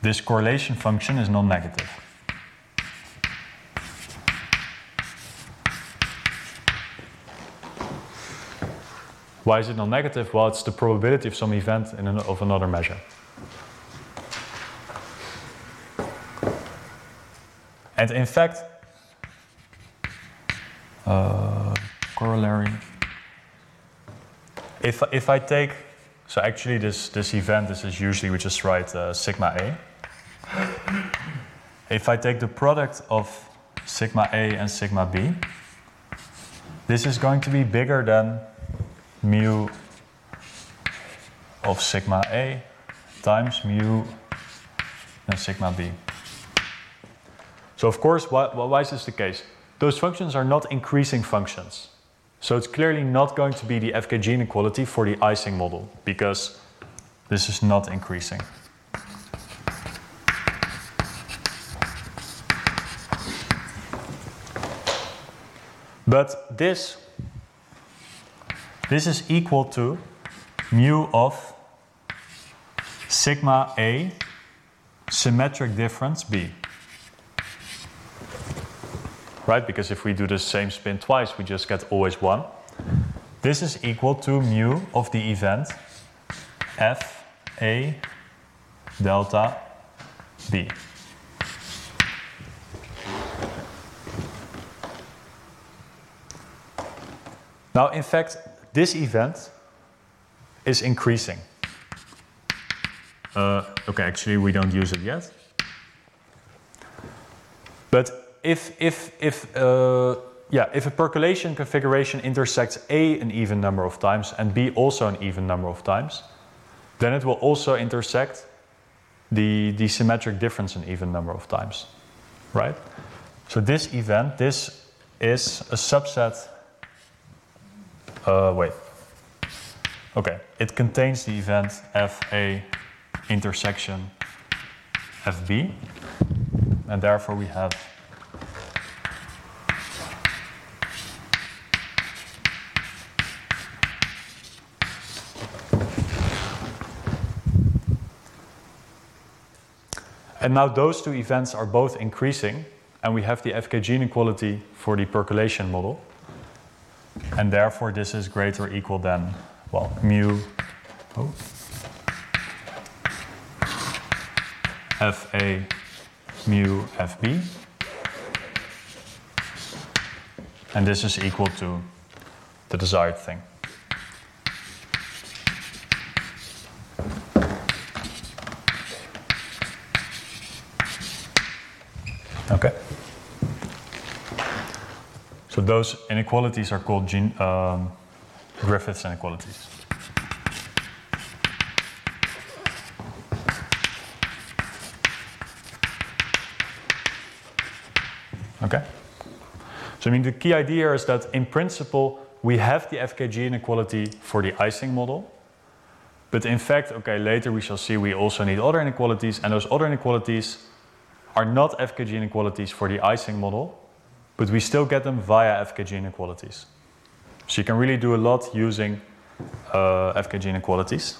this correlation function is non-negative. Why is it non-negative? Well, it's the probability of some event in an, of another measure. And in fact, uh, corollary. If, if I take, so actually this, this event, this is usually we just write uh, sigma A. If I take the product of sigma A and sigma B, this is going to be bigger than mu of sigma A times mu and sigma B. So of course, why, why is this the case? Those functions are not increasing functions. So it's clearly not going to be the FKG inequality for the Ising model because this is not increasing. But this, this is equal to mu of sigma A symmetric difference B. Right? Because if we do the same spin twice, we just get always one. This is equal to mu of the event F A delta B. Now, in fact, this event is increasing. Uh, okay, actually, we don't use it yet. But if, if, if, uh, yeah, if a percolation configuration intersects A an even number of times and B also an even number of times, then it will also intersect the, the symmetric difference an even number of times, right? So this event, this is a subset uh, wait. Okay, it contains the event FA intersection FB, and therefore we have And now those two events are both increasing, and we have the FKG inequality for the percolation model. And therefore, this is greater or equal than, well, mu oh, FA mu FB. And this is equal to the desired thing. Okay. So those inequalities are called um, Griffiths inequalities. Okay. So I mean the key idea is that in principle we have the FKG inequality for the Ising model. But in fact, okay, later we shall see we also need other inequalities, and those other inequalities are not FKG inequalities for the Ising model, but we still get them via FKG inequalities. So you can really do a lot using uh, FKG inequalities.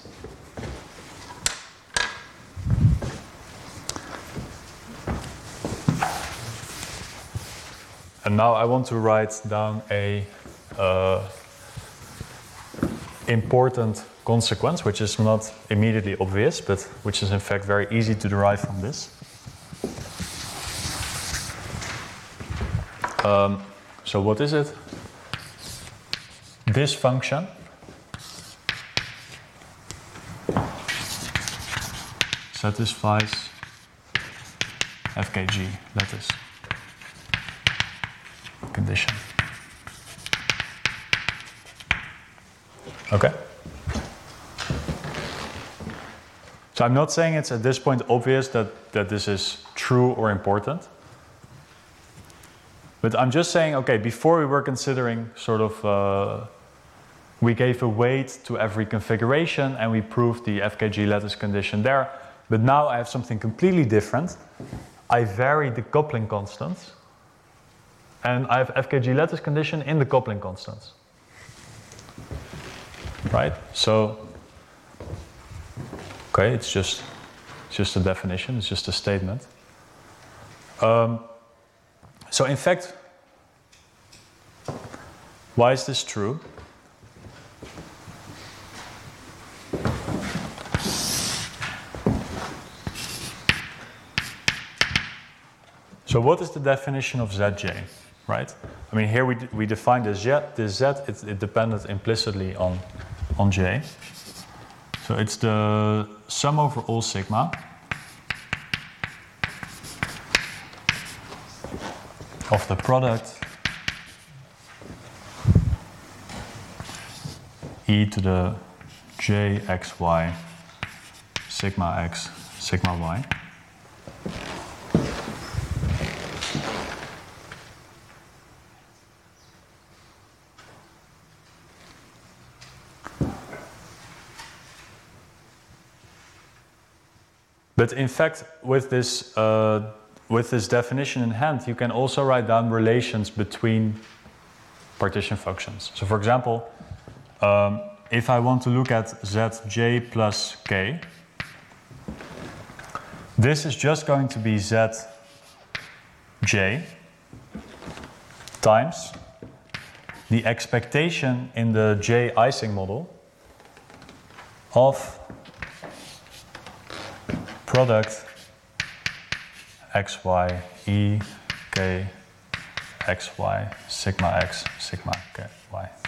And now I want to write down a uh, important consequence, which is not immediately obvious, but which is in fact very easy to derive from this. Um, so what is it? This function satisfies FKG lattice condition. Okay? So I'm not saying it's at this point obvious that, that this is true or important. But I'm just saying, okay, before we were considering sort of, uh, we gave a weight to every configuration and we proved the FKG lattice condition there. But now I have something completely different. I vary the coupling constants and I have FKG lattice condition in the coupling constants. Right? So, okay, it's just, it's just a definition, it's just a statement. Um, so, in fact, why is this true? So, what is the definition of Zj, right? I mean, here we, d- we define the Z, the Z it, it depended implicitly on, on J. So, it's the sum over all sigma of the product e to the j x y sigma x sigma y. But in fact, with this, uh, with this definition in hand, you can also write down relations between partition functions. So, for example, um, if I want to look at zj plus k, this is just going to be zj times the expectation in the J Ising model of product xy e k xy sigma x sigma k y.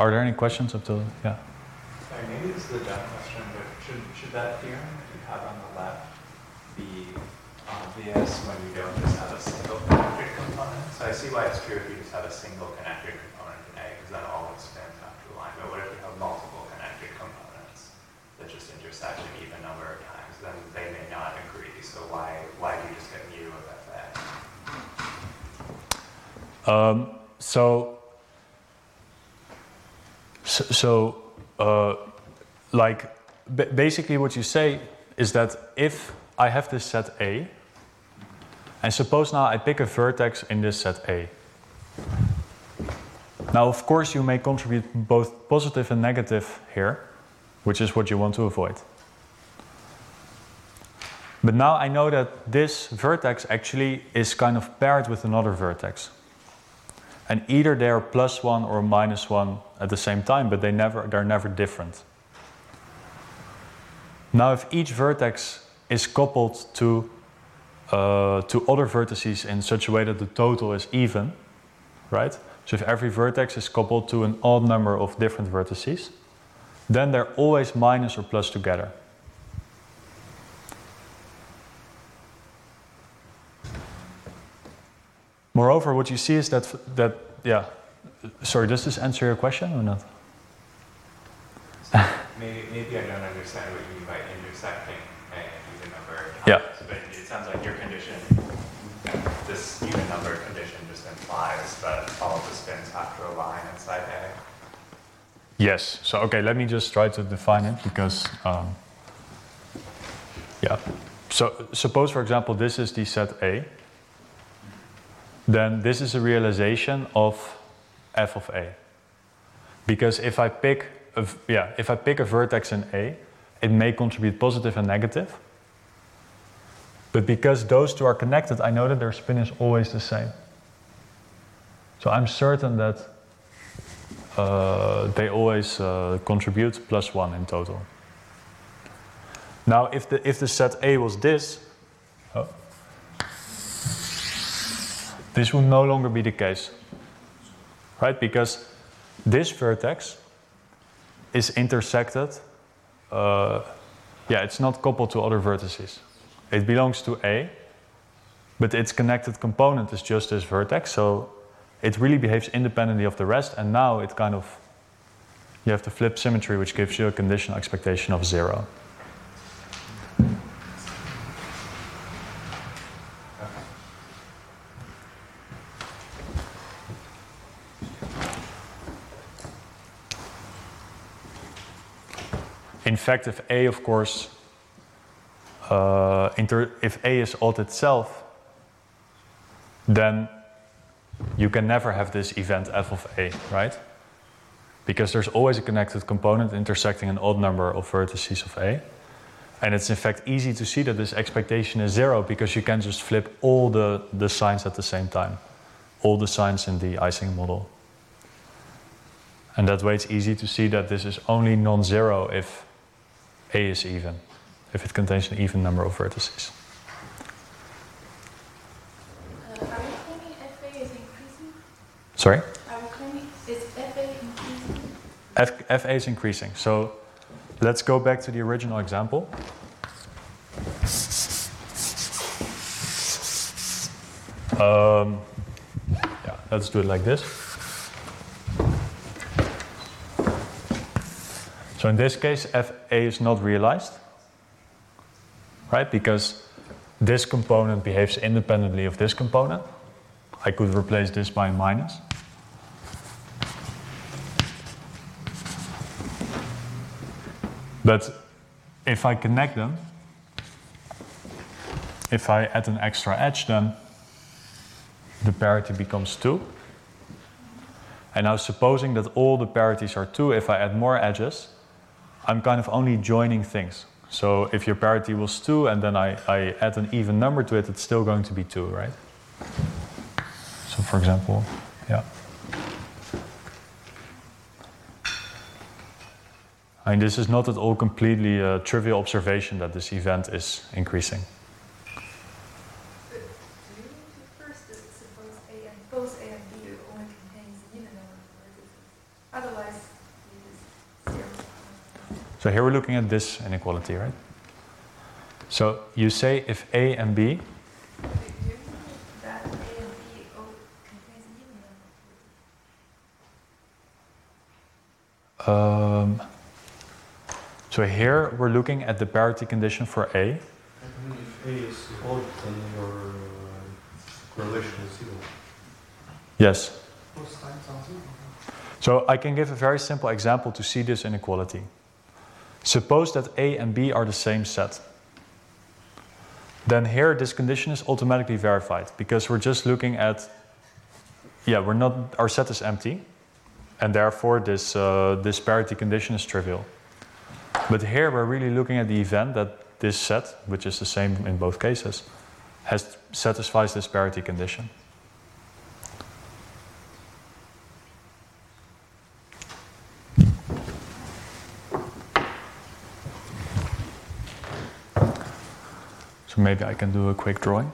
are there any questions up to yeah? Sorry, maybe this is a dumb question, but should, should that theorem that you have on the left be obvious when you don't just have a single connected component? So I see why it's true if you just have a single connected component in A, because that always spans after a line. But what if you have multiple connected components that just intersect an even number of times? Then they may not agree. So why why do you just get mu of FA? Um, so, so, uh, like, ba- basically, what you say is that if I have this set A, and suppose now I pick a vertex in this set A. Now, of course, you may contribute both positive and negative here, which is what you want to avoid. But now I know that this vertex actually is kind of paired with another vertex and either they are plus one or minus one at the same time, but they never they're never different. Now, if each vertex is coupled to uh, to other vertices in such a way that the total is even, right? So if every vertex is coupled to an odd number of different vertices, then they're always minus or plus together. Moreover, what you see is that that yeah. Sorry, does this answer your question or not? Maybe, maybe I don't understand what you mean by intersecting a even number. Yeah. But it sounds like your condition, this even number condition just implies that all of the spins have to line inside A. Yes. So okay, let me just try to define it because um, yeah. so suppose, for example, this is the set A. Then this is a realization of f of A. Because if I pick a, yeah, if I pick a vertex in A, it may contribute positive and negative. But because those two are connected, I know that their spin is always the same. So I'm certain that uh, they always uh, contribute plus one in total. Now, if the, if the set A was this, oh, this will no longer be the case. Right? Because this vertex is intersected. Uh, yeah, it's not coupled to other vertices. It belongs to A, but its connected component is just this vertex. So it really behaves independently of the rest. And now it kind of, you have the flip symmetry, which gives you a conditional expectation of zero. Fact, if A, of course, uh, if A is odd itself, then you can never have this event f of A, right? Because there's always a connected component intersecting an odd number of vertices of A. And it's in fact easy to see that this expectation is zero because you can just flip all the, the signs at the same time, all the signs in the Ising model. And that way it's easy to see that this is only non zero if A is even, if it contains an even number of vertices. Uh, are claiming FA is increasing? Sorry? Are you claiming is FA increasing? F, FA is increasing. So let's go back to the original example. Um, yeah, let's do it like this. So in this case, FA is not realized, right? Because this component behaves independently of this component. I could replace this by a minus. But if I connect them, if I add an extra edge, then the parity becomes 2. And now, supposing that all the parities are 2, if I add more edges, I'm kind of only joining things. So if your parity was 2 and then I, I add an even number to it, it's still going to be 2, right? So, for example, yeah. I mean, this is not at all completely a trivial observation that this event is increasing. But do you need to first just suppose A and both A and B only contains even number of vertices? Otherwise, it is zero. So here we're looking at this inequality, right? So you say if A and B, um, so here we're looking at the parity condition for A. If A is odd, then your correlation is zero. Yes. So I can give a very simple example to see this inequality. Suppose that A and B are the same set. Then here this condition is automatically verified because we're just looking at, yeah, we're not, our set is empty. And therefore this, uh, this parity condition is trivial. But here we're really looking at the event that this set, which is the same in both cases, has satisfies this parity condition. Maybe I can do a quick drawing.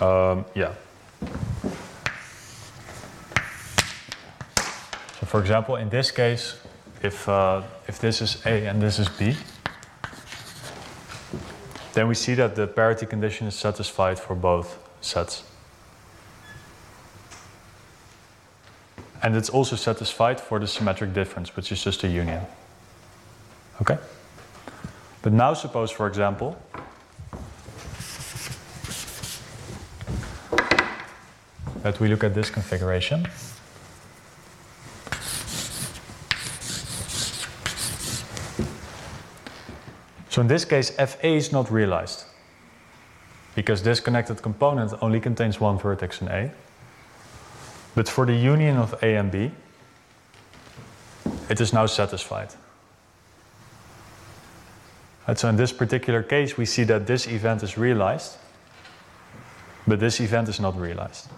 Um, yeah. So for example, in this case, if, uh, if this is A and this is B, then we see that the parity condition is satisfied for both sets. And it's also satisfied for the symmetric difference, which is just a union. Okay? But now suppose, for example, that we look at this configuration. So in this case, FA is not realized because this connected component only contains one vertex in A. But for the union of A and B, it is now satisfied. And so in this particular case, we see that this event is realized, but this event is not realized.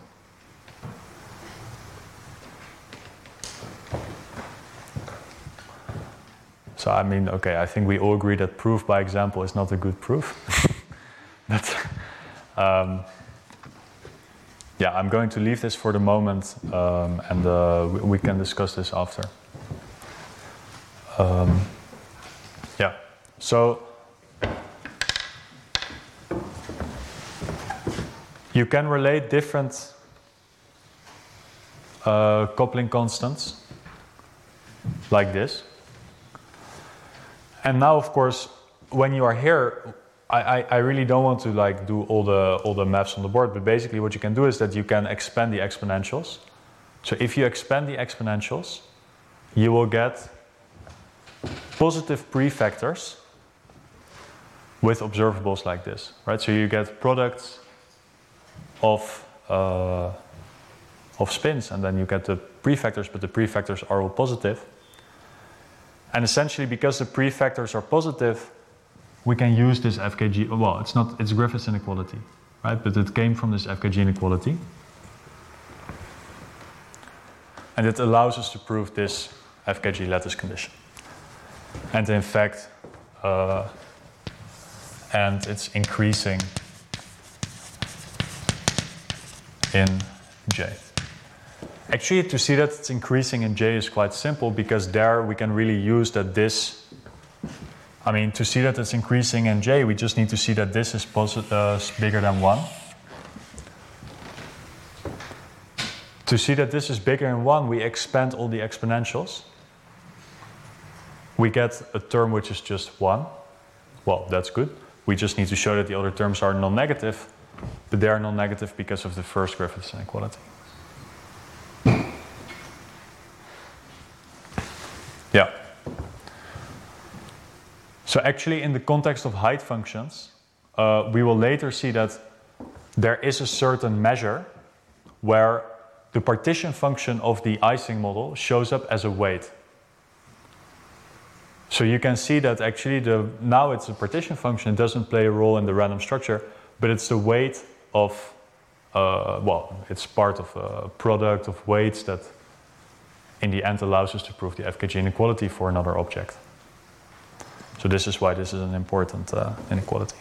So I mean, okay, I think we all agree that proof by example is not a good proof. but um, yeah, I'm going to leave this for the moment, um, and uh, we, we, can discuss this after. Um, yeah, so you can relate different uh, coupling constants like this. And now, of course, when you are here, I, I, really don't want to like do all the all the maths on the board, but basically what you can do is that you can expand the exponentials. So if you expand the exponentials, you will get positive prefactors with observables like this, right? So you get products of uh, of spins, and then you get the prefactors, but the prefactors are all positive. And essentially, because the prefactors are positive, we can use this FKG. Well, it's not it's Griffiths inequality, right? But it came from this FKG inequality, and it allows us to prove this FKG lattice condition. And in fact, uh, and it's increasing in J. Actually, to see that it's increasing in J is quite simple because there we can really use that this, I mean, to see that it's increasing in J, we just need to see that this is uh, bigger than 1. To see that this is bigger than 1, we expand all the exponentials. We get a term which is just 1. Well, that's good. We just need to show that the other terms are non-negative, but they are non-negative because of the first Griffiths inequality. So actually, in the context of height functions, uh, we will later see that there is a certain measure where the partition function of the Ising model shows up as a weight. So you can see that actually the, now it's a partition function, it doesn't play a role in the random structure, but it's the weight of, uh, well, it's part of a product of weights that in the end allows us to prove the FKG inequality for another object. So this is why this is an important uh, inequality.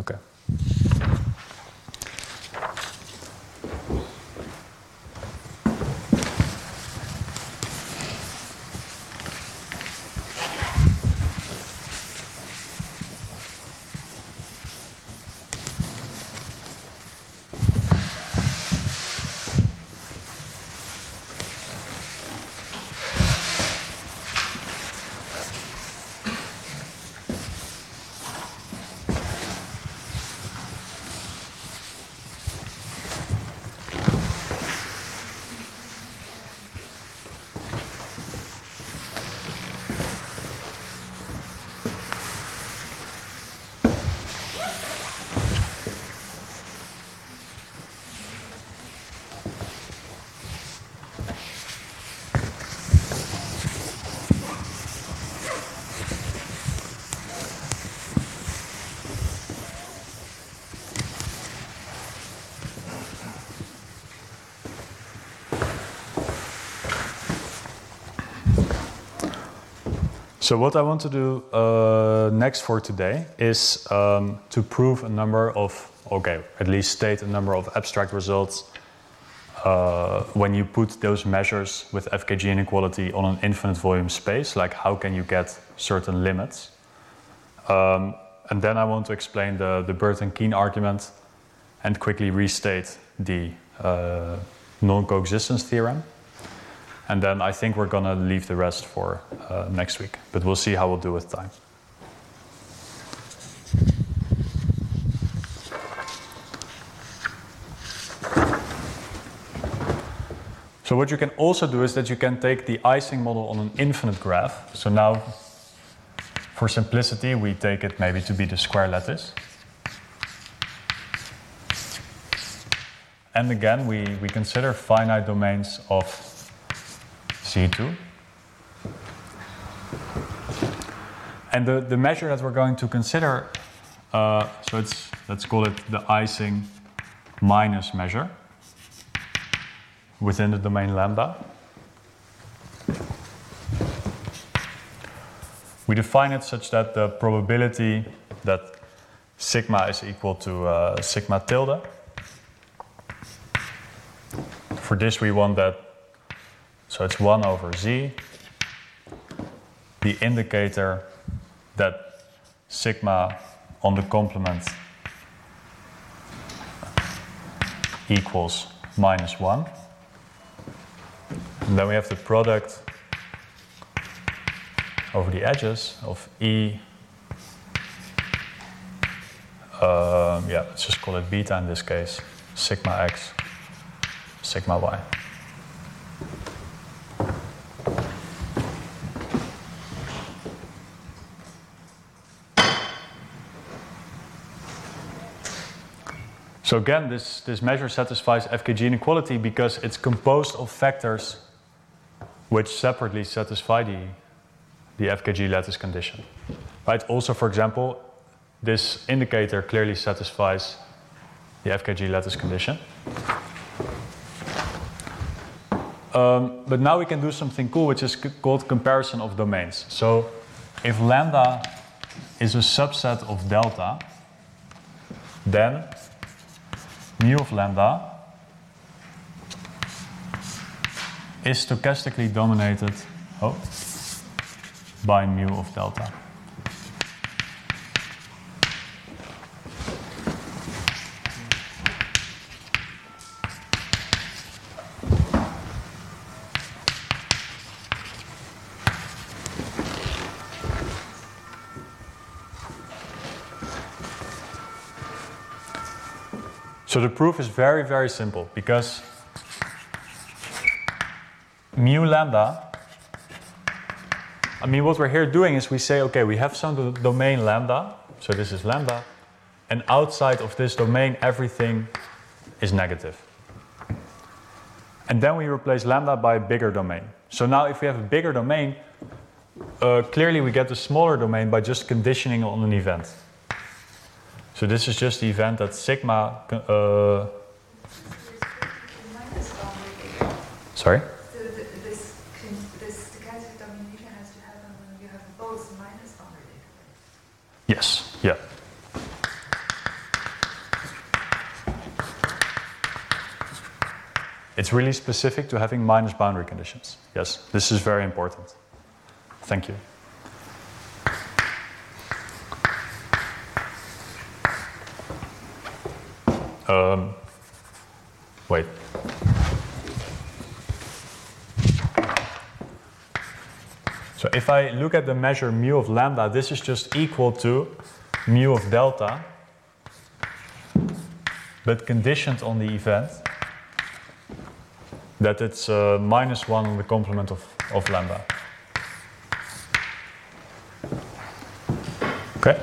Okay. So what I want to do uh, next for today is um, to prove a number of, okay, at least state a number of abstract results uh, when you put those measures with FKG inequality on an infinite volume space, like how can you get certain limits. Um, and then I want to explain the, the Burton-Keane argument and quickly restate the uh, non-coexistence theorem. And then I think we're gonna leave the rest for uh, next week. But we'll see how we'll do with time. So what you can also do is that you can take the Ising model on an infinite graph. So now, for simplicity, we take it maybe to be the square lattice. And again, we, we consider finite domains of Z2. And the, the measure that we're going to consider, uh, so it's, let's call it the Ising minus measure within the domain lambda. We define it such that the probability that sigma is equal to uh, sigma tilde. For this, we want that, so it's 1 over z, the indicator that sigma on the complement equals minus 1. And then we have the product over the edges of E. Um, yeah, let's just call it beta in this case, sigma x, sigma y. So again, this, this measure satisfies FKG inequality because it's composed of factors which separately satisfy the, the FKG lattice condition. Right? Also, for example, this indicator clearly satisfies the FKG lattice condition. Um, but now we can do something cool, which is called comparison of domains. So if lambda is a subset of delta, then mu of lambda is stochastically dominated oh, by mu of delta. So the proof is very, very simple because mu lambda, I mean, what we're here doing is we say, okay, we have some domain lambda, so this is lambda, and outside of this domain, everything is negative. And then we replace lambda by a bigger domain. So now, if we have a bigger domain, uh, clearly we get a smaller domain by just conditioning on an event. So this is just the event that sigma. Uh, The minus boundary data. sorry. So th- this, this stochastic domination has to happen when you have both minus boundary data. Yes. Yeah. It's really specific to having minus boundary conditions. Yes, this is very important. Thank you. Um, wait. So if I look at the measure mu of lambda, this is just equal to mu of delta, but conditioned on the event that it's uh, minus 1 on the complement of, of lambda. Okay?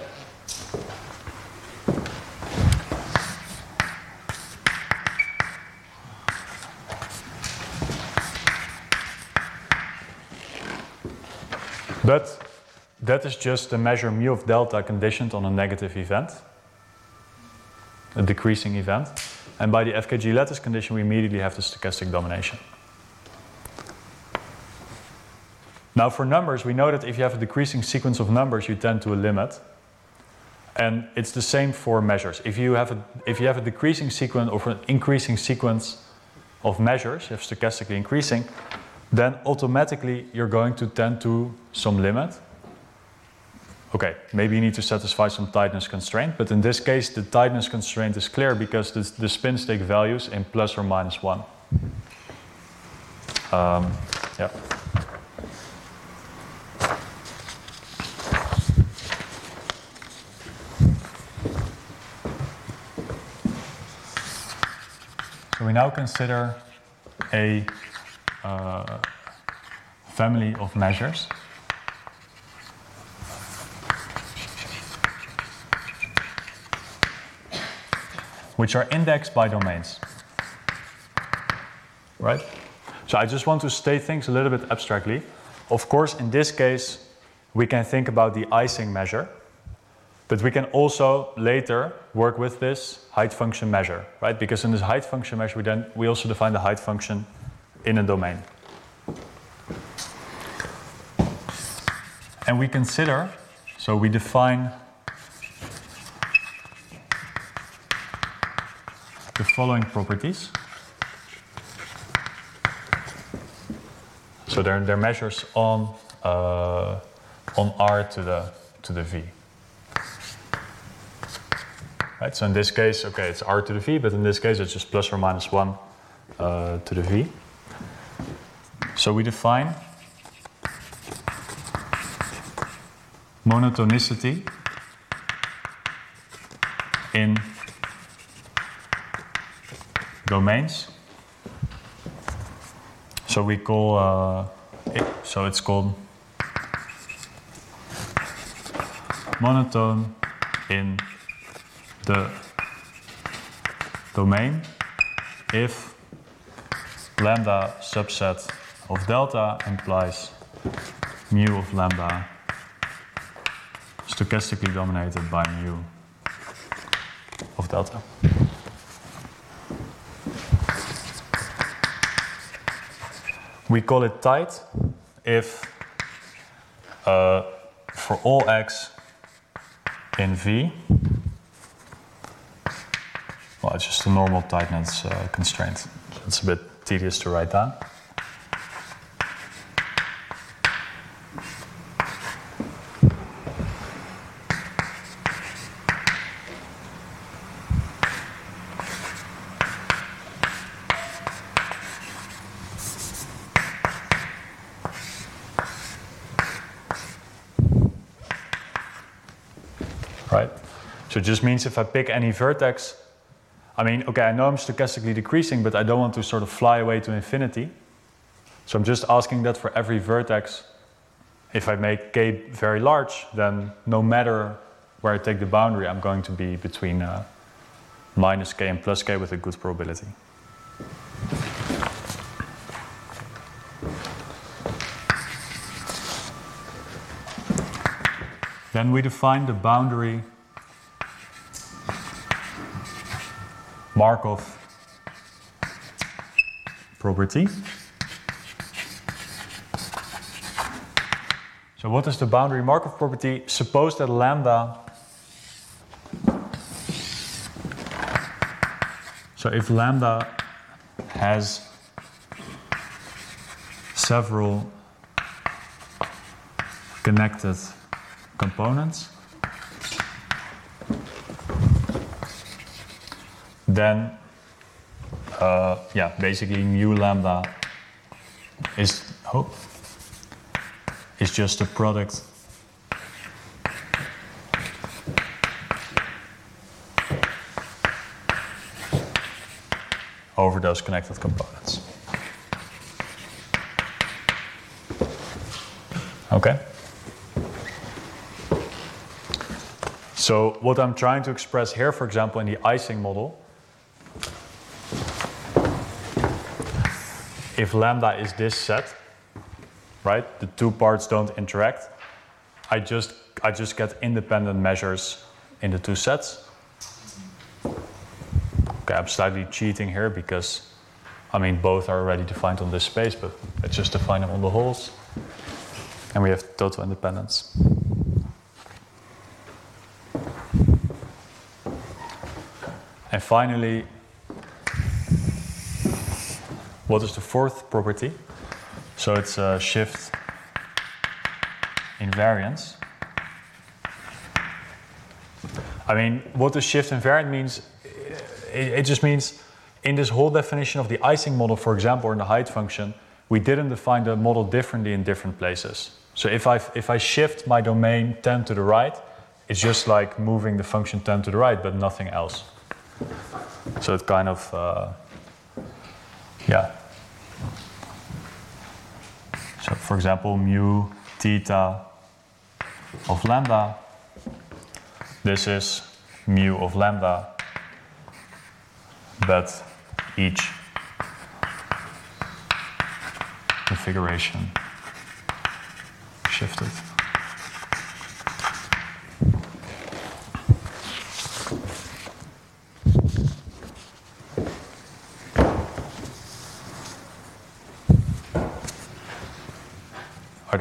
But that is just the measure mu of delta conditioned on a negative event, a decreasing event. And by the FKG lattice condition, we immediately have the stochastic domination. Now, for numbers, we know that if you have a decreasing sequence of numbers, you tend to a limit. And it's the same for measures. If you have a, if you have a decreasing sequence or an increasing sequence of measures, you have stochastically increasing, then automatically you're going to tend to some limit. Okay, maybe you need to satisfy some tightness constraint, but in this case, the tightness constraint is clear because the, the spin take values in plus or minus one. Um, Yeah. So we now consider a uh, family of measures. Which are indexed by domains. Right? So I just want to state things a little bit abstractly. Of course, in this case, we can think about the Ising measure, but we can also later work with this height function measure, right? Because in this height function measure, we then we also define the height function in a domain. And we consider, so we define the following properties. So they're, they're measures on, uh, on R to the, to the V. Right, so in this case, okay, it's R to the V, but in this case it's just plus or minus 1 uh, to the V. So we define monotonicity in domains. So we call, uh, it, so it's called monotone in the domain if lambda subset of delta implies mu of lambda stochastically dominated by mu of delta. We call it tight if uh, for all x in V, well, it's just a normal tightness uh, constraint. It's a bit tedious to write down. right? So it just means if I pick any vertex, I mean, okay, I know I'm stochastically decreasing, but I don't want to sort of fly away to infinity. So I'm just asking that for every vertex. If I make k very large, then no matter where I take the boundary, I'm going to be between uh, minus k and plus k with a good probability. Then we define the boundary Markov property. So what is the boundary Markov property? Suppose that lambda So if lambda has several connected components, then uh, yeah, basically mu lambda is oh, is just a product over those connected components. Okay? So what I'm trying to express here, for example, in the Ising model, if lambda is this set, right, the two parts don't interact, I just, I just get independent measures in the two sets. Okay, I'm slightly cheating here because, I mean, both are already defined on this space, but let's just define them on the holes. And we have total independence. And finally, what is the fourth property? So it's a shift invariance. I mean, what the shift invariant means? It, it just means in this whole definition of the Ising model, for example, or in the height function, we didn't define the model differently in different places. So if I, if I shift my domain 10 to the right, it's just like moving the function 10 to the right, but nothing else. So it kind of, uh, yeah. For example, mu theta of lambda, this is mu of lambda, but each configuration shifted.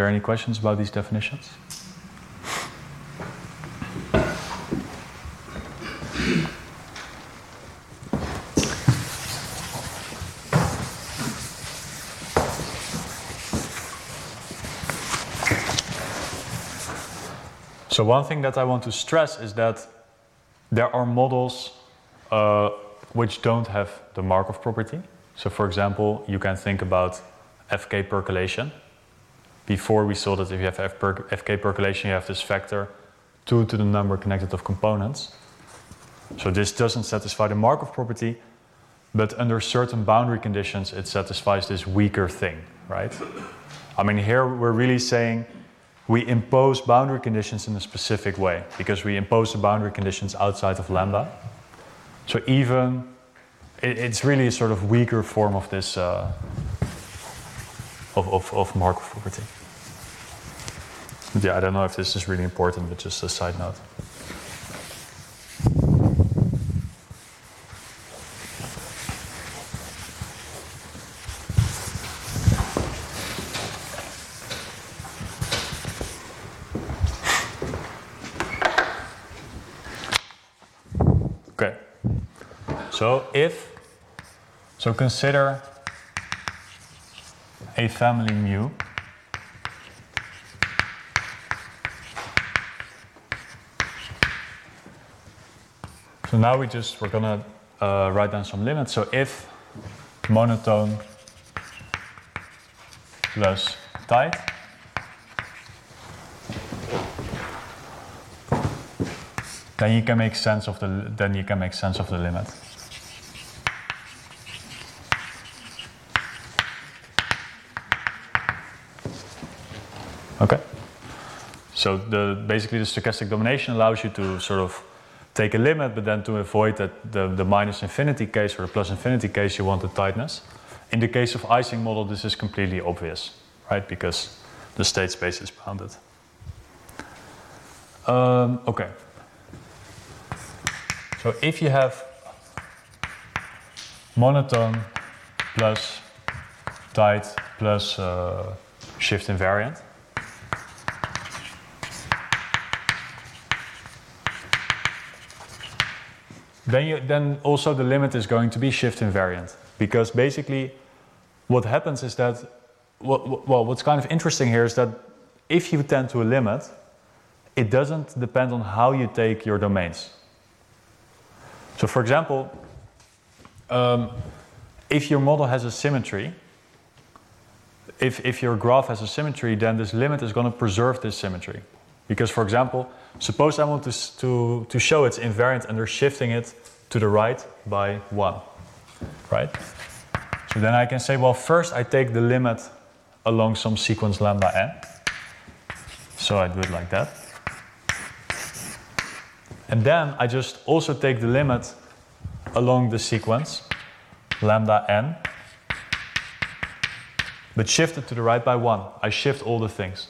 There any questions about these definitions? So one thing that I want to stress is that there are models uh, which don't have the Markov property. So for example, you can think about FK percolation. Before we saw that if you have FK percolation, you have this factor 2 to the number connected of components. So this doesn't satisfy the Markov property, but under certain boundary conditions, it satisfies this weaker thing, right? I mean, here we're really saying we impose boundary conditions in a specific way because we impose the boundary conditions outside of lambda. So even it, it's really a sort of weaker form of this uh, of, of, of Markov property. Yeah, I don't know if this is really important, but just a side note. Okay. So if, so consider a family mu. So now we just, we're gonna uh, write down some limits. So if monotone plus tight then you can make sense of the then you can make sense of the limit. Okay. So the basically the stochastic domination allows you to sort of take a limit, but then to avoid that the, the minus infinity case or the plus infinity case, you want the tightness. In the case of Ising model, this is completely obvious, right? Because the state space is bounded. Um, okay. So if you have monotone plus tight plus uh, shift invariant, then you, then also the limit is going to be shift invariant because basically what happens is that well, well what's kind of interesting here is that if you tend to a limit it doesn't depend on how you take your domains. So for example um, if your model has a symmetry if, if your graph has a symmetry then this limit is going to preserve this symmetry because for example suppose I want to, to, to show it's invariant under shifting it to the right by 1, right? So then I can say, well, first I take the limit along some sequence lambda n. So I do it like that. And then I just also take the limit along the sequence lambda n, but shift it to the right by 1. I shift all the things.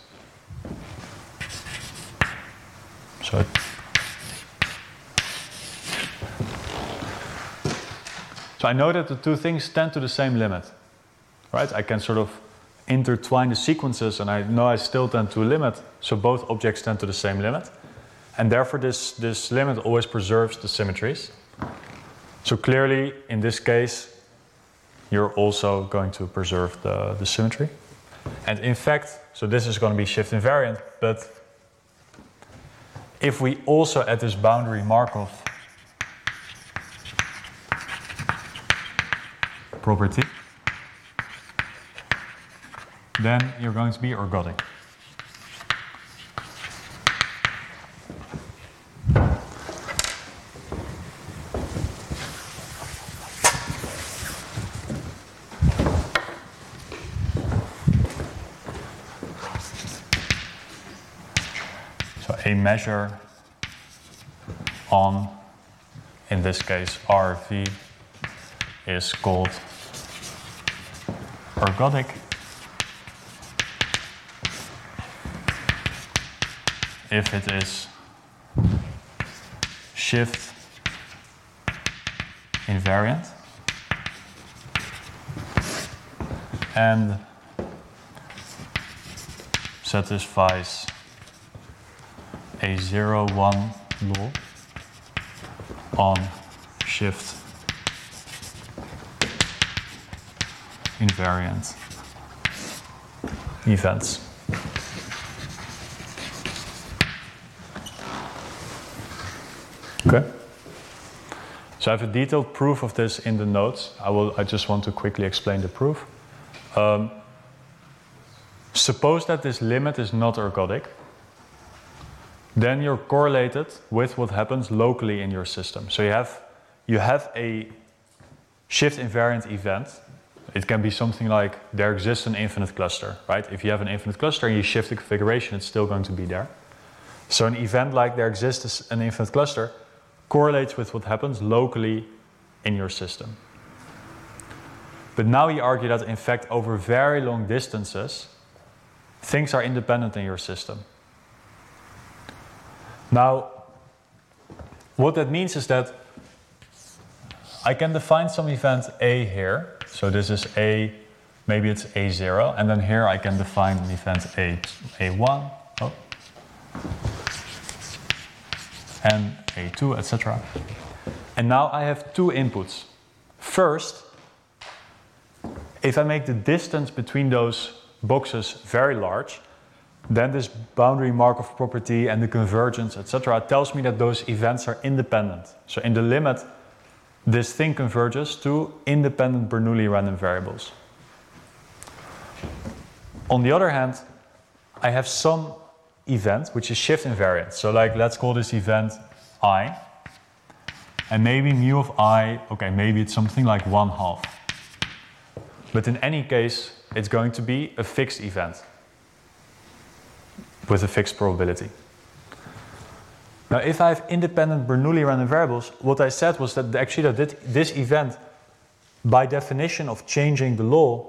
So I know that the two things tend to the same limit, right? I can sort of intertwine the sequences and I know I still tend to a limit, so both objects tend to the same limit. And therefore this, this limit always preserves the symmetries. So clearly, in this case, you're also going to preserve the, the symmetry. And in fact, so this is going to be shift invariant, but if we also add this boundary Markov property. then you're going to be ergodic. Measure on, in this case, RV is called ergodic. If it is shift invariant and satisfies a zero one law on shift invariant events. Okay. So I have a detailed proof of this in the notes. I will. I just want to quickly explain the proof. Um, suppose that this limit is not ergodic. Then you're correlated with what happens locally in your system. So you have you have a shift invariant event. It can be something like there exists an infinite cluster, right? If you have an infinite cluster and you shift the configuration, it's still going to be there. So an event like there exists an infinite cluster correlates with what happens locally in your system. But now you argue that in fact over very long distances, things are independent in your system. Now, what that means is that I can define some event A here. So this is A, maybe it's A0, and then here I can define an event A, A1, oh, and A2, etc. And now I have two inputs. First, if I make the distance between those boxes very large, then this boundary Markov property and the convergence, etc., tells me that those events are independent. So in the limit, this thing converges to independent Bernoulli random variables. On the other hand, I have some event which is shift invariant. So like let's call this event i. And maybe mu of i, okay, maybe it's something like one half. But in any case, it's going to be a fixed event with a fixed probability. Now, if I have independent Bernoulli random variables, what I said was that actually that this event, by definition of changing the law,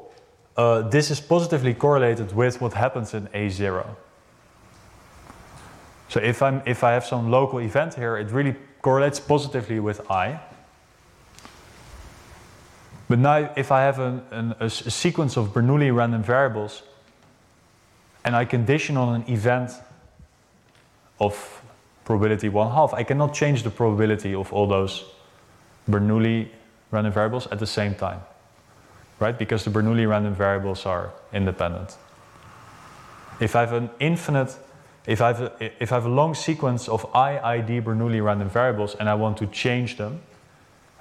uh, this is positively correlated with what happens in A0. So if, I'm, if I have some local event here, it really correlates positively with I. But now if I have an, an, a, a sequence of Bernoulli random variables, and I condition on an event of probability one half, I cannot change the probability of all those Bernoulli random variables at the same time, right? Because the Bernoulli random variables are independent. If I have an infinite, if I have a, if I have a long sequence of IID Bernoulli random variables and I want to change them,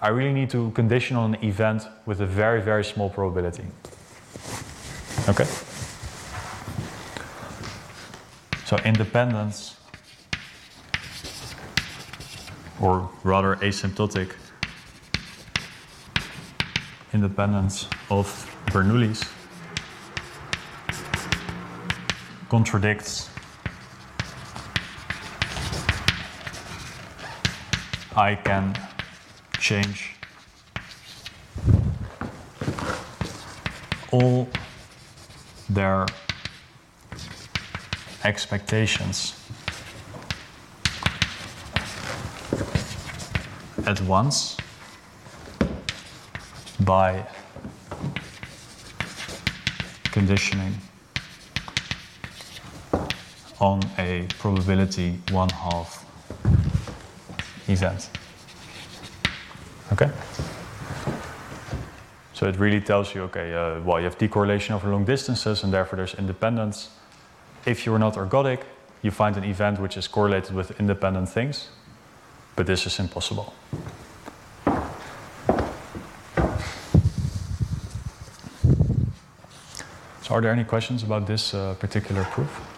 I really need to condition on an event with a very, very small probability. Okay? So independence, or rather asymptotic independence of Bernoullis contradicts I can change all their expectations at once by conditioning on a probability one half event. Okay? So it really tells you, okay, uh, well, you have decorrelation over long distances and therefore there's independence. If you're not ergodic, you find an event which is correlated with independent things, but this is impossible. So are there any questions about this uh, particular proof?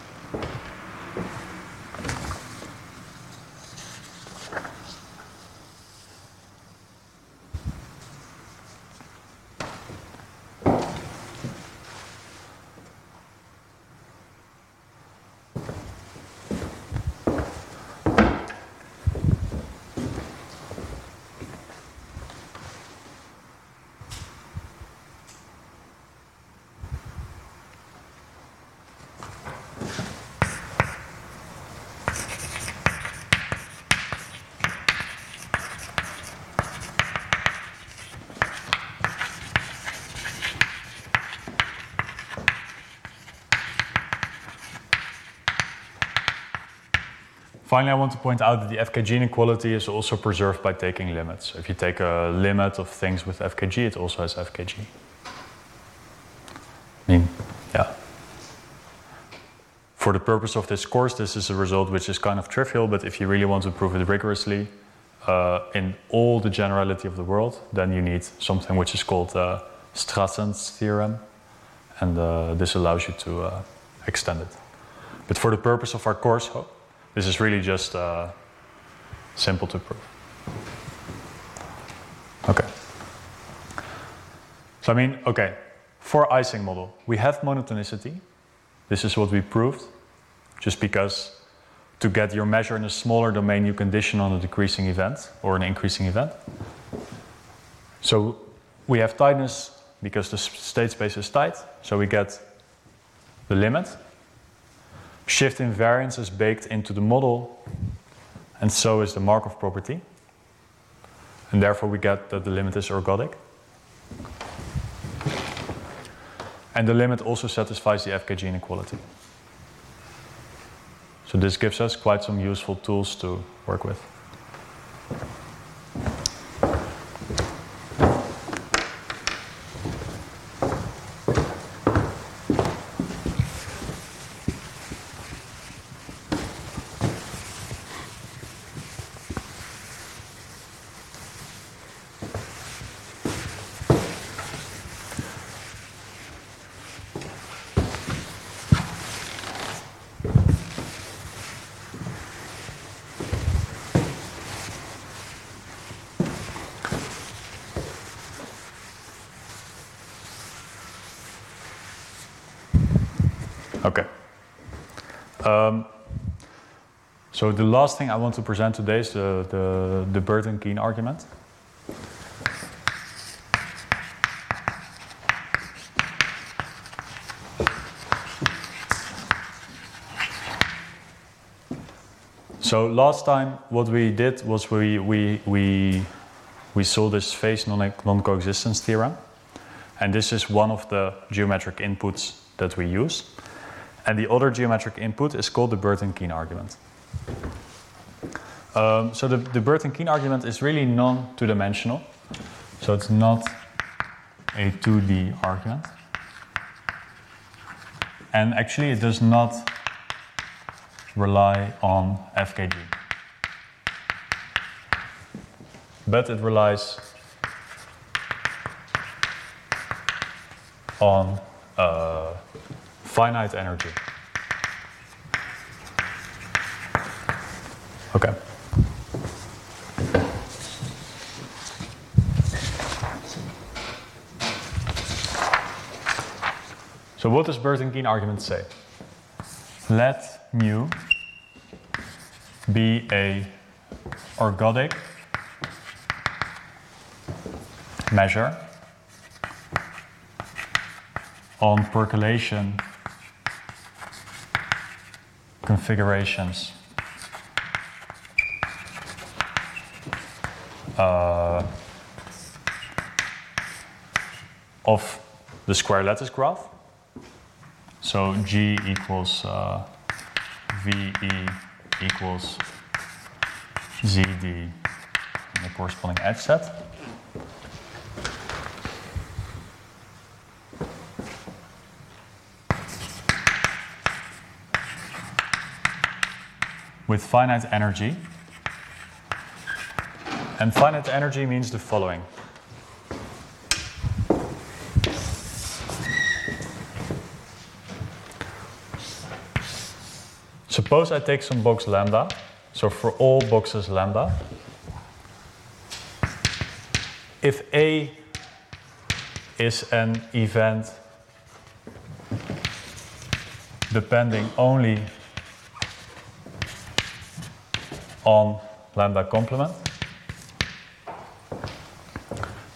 Finally, I want to point out that the FKG inequality is also preserved by taking limits. If you take a limit of things with FKG, it also has FKG. I mean, yeah. For the purpose of this course, this is a result which is kind of trivial, but if you really want to prove it rigorously uh, in all the generality of the world, then you need something which is called uh, Strassen's theorem, and uh, this allows you to uh, extend it. But for the purpose of our course, this is really just uh, simple to prove. Okay. So I mean, okay, for Ising model, we have monotonicity. This is what we proved, just because to get your measure in a smaller domain, you condition on a decreasing event or an increasing event. So we have tightness because the state space is tight, so we get the limit Shift invariance is baked into the model, and so is the Markov property. And therefore, we get that the limit is ergodic. And the limit also satisfies the FKG inequality. So this gives us quite some useful tools to work with. Okay. Um, so the last thing I want to present today is uh, the, the, the Burton-Keane argument. So last time what we did was we, we, we, we saw this phase non-coexistence theorem. And this is one of the geometric inputs that we use. And the other geometric input is called the Burton-Keane argument. Um, so the, the Burton-Keane argument is really non-two-dimensional. So it's not a 2D argument. And actually it does not rely on FKG. But it relies on uh, finite energy. Okay. So what does Burton-Keane argument say? Let mu be a ergodic measure on percolation configurations uh, of the square lattice graph. So G equals uh, VE equals ZD in the corresponding edge set. with finite energy. And finite energy means the following. Suppose I take some box lambda, so for all boxes lambda, if A is an event depending only on lambda complement,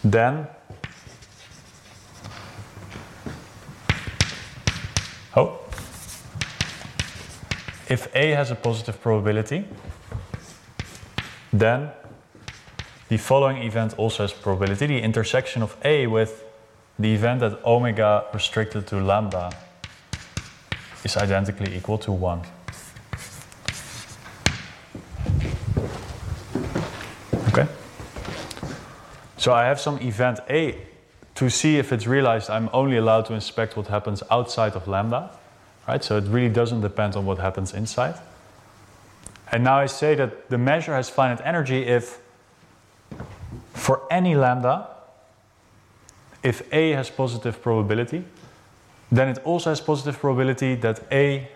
then if A has a positive probability, then the following event also has probability. The intersection of A with the event at omega restricted to lambda is identically equal to 1. Okay? So I have some event A. To see if it's realized, I'm only allowed to inspect what happens outside of lambda. Right? So it really doesn't depend on what happens inside. And now I say that the measure has finite energy if for any lambda, if A has positive probability, then it also has positive probability that A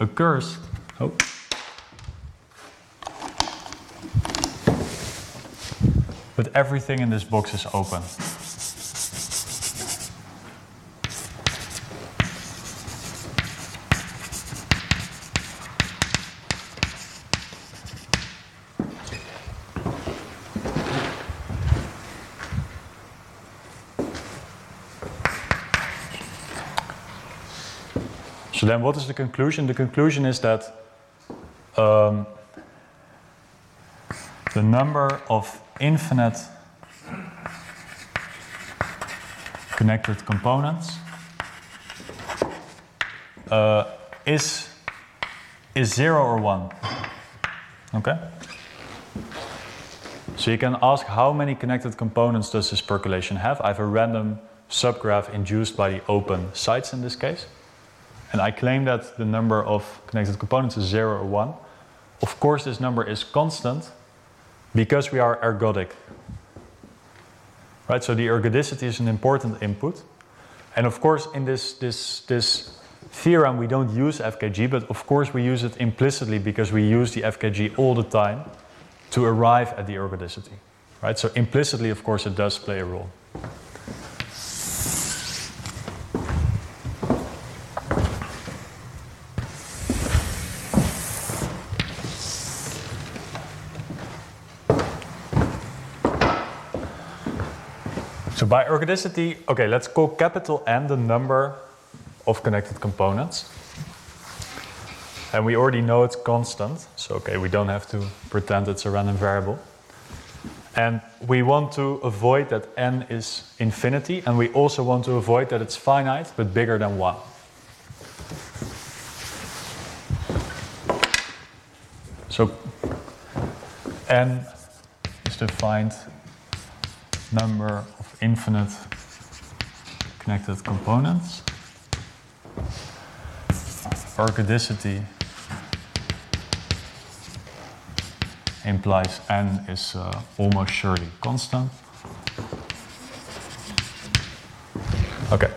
occurs. Oh. But everything in this box is open. So then, what is the conclusion? The conclusion is that um, the number of infinite connected components uh, is is zero or one. Okay. So you can ask how many connected components does this percolation have? I have a random subgraph induced by the open sites in this case. And I claim that the number of connected components is 0 or 1. Of course, this number is constant because we are ergodic. Right? So the ergodicity is an important input. And of course, in this, this, this theorem, we don't use FKG, but of course, we use it implicitly because we use the FKG all the time to arrive at the ergodicity. Right? So implicitly, of course, it does play a role. By ergodicity, okay, let's call capital N the number of connected components. And we already know it's constant, so okay, we don't have to pretend it's a random variable. And we want to avoid that n is infinity, and we also want to avoid that it's finite but bigger than 1. So n is defined number infinite connected components. Ergodicity implies n is uh, almost surely constant. Okay.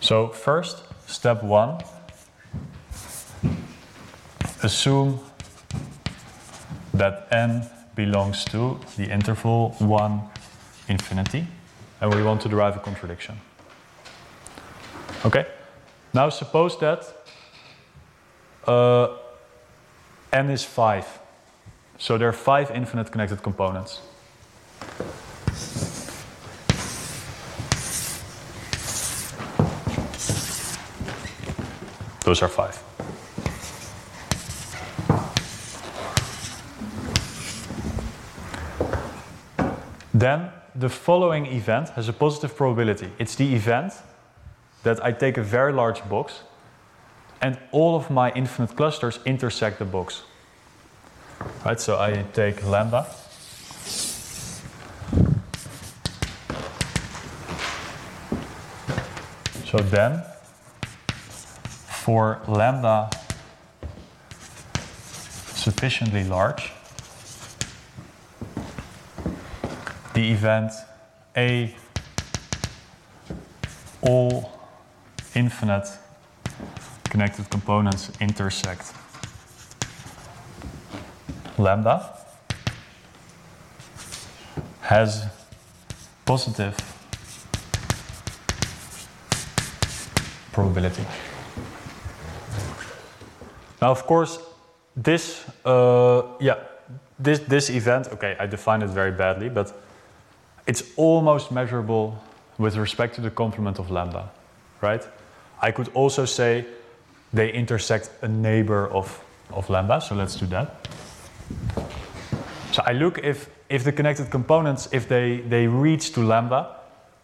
So first, step one, assume that n belongs to the interval 1 infinity, and we want to derive a contradiction. Okay? Now suppose that uh, n is 5. So there are 5 infinite connected components. Those are 5. Then the following event has a positive probability. It's the event that I take a very large box and all of my infinite clusters intersect the box. Right, so I take lambda. So then, for lambda sufficiently large, the event A all infinite connected components intersect lambda has positive probability. Now, of course, this, uh, yeah, this, this event, okay, I defined it very badly, but it's almost measurable with respect to the complement of lambda, right? I could also say they intersect a neighbor of, of lambda, so let's do that. So I look if, if the connected components, if they, they reach to lambda,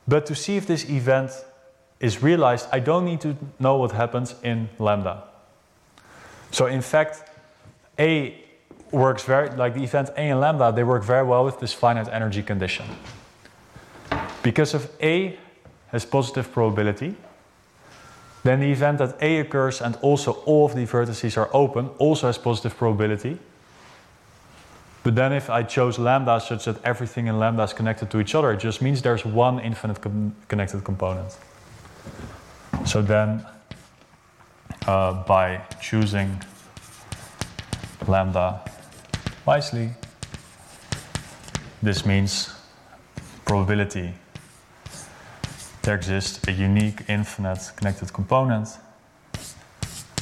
but to see if this event is realized, I don't need to know what happens in lambda. So in fact, A works very, like the event A and lambda, they work very well with this finite energy condition. Because if A has positive probability, then the event that A occurs and also all of the vertices are open also has positive probability. But then if I chose lambda such that everything in lambda is connected to each other, it just means there's one infinite com connected component. So then uh, by choosing lambda wisely, this means probability there exists a unique infinite connected component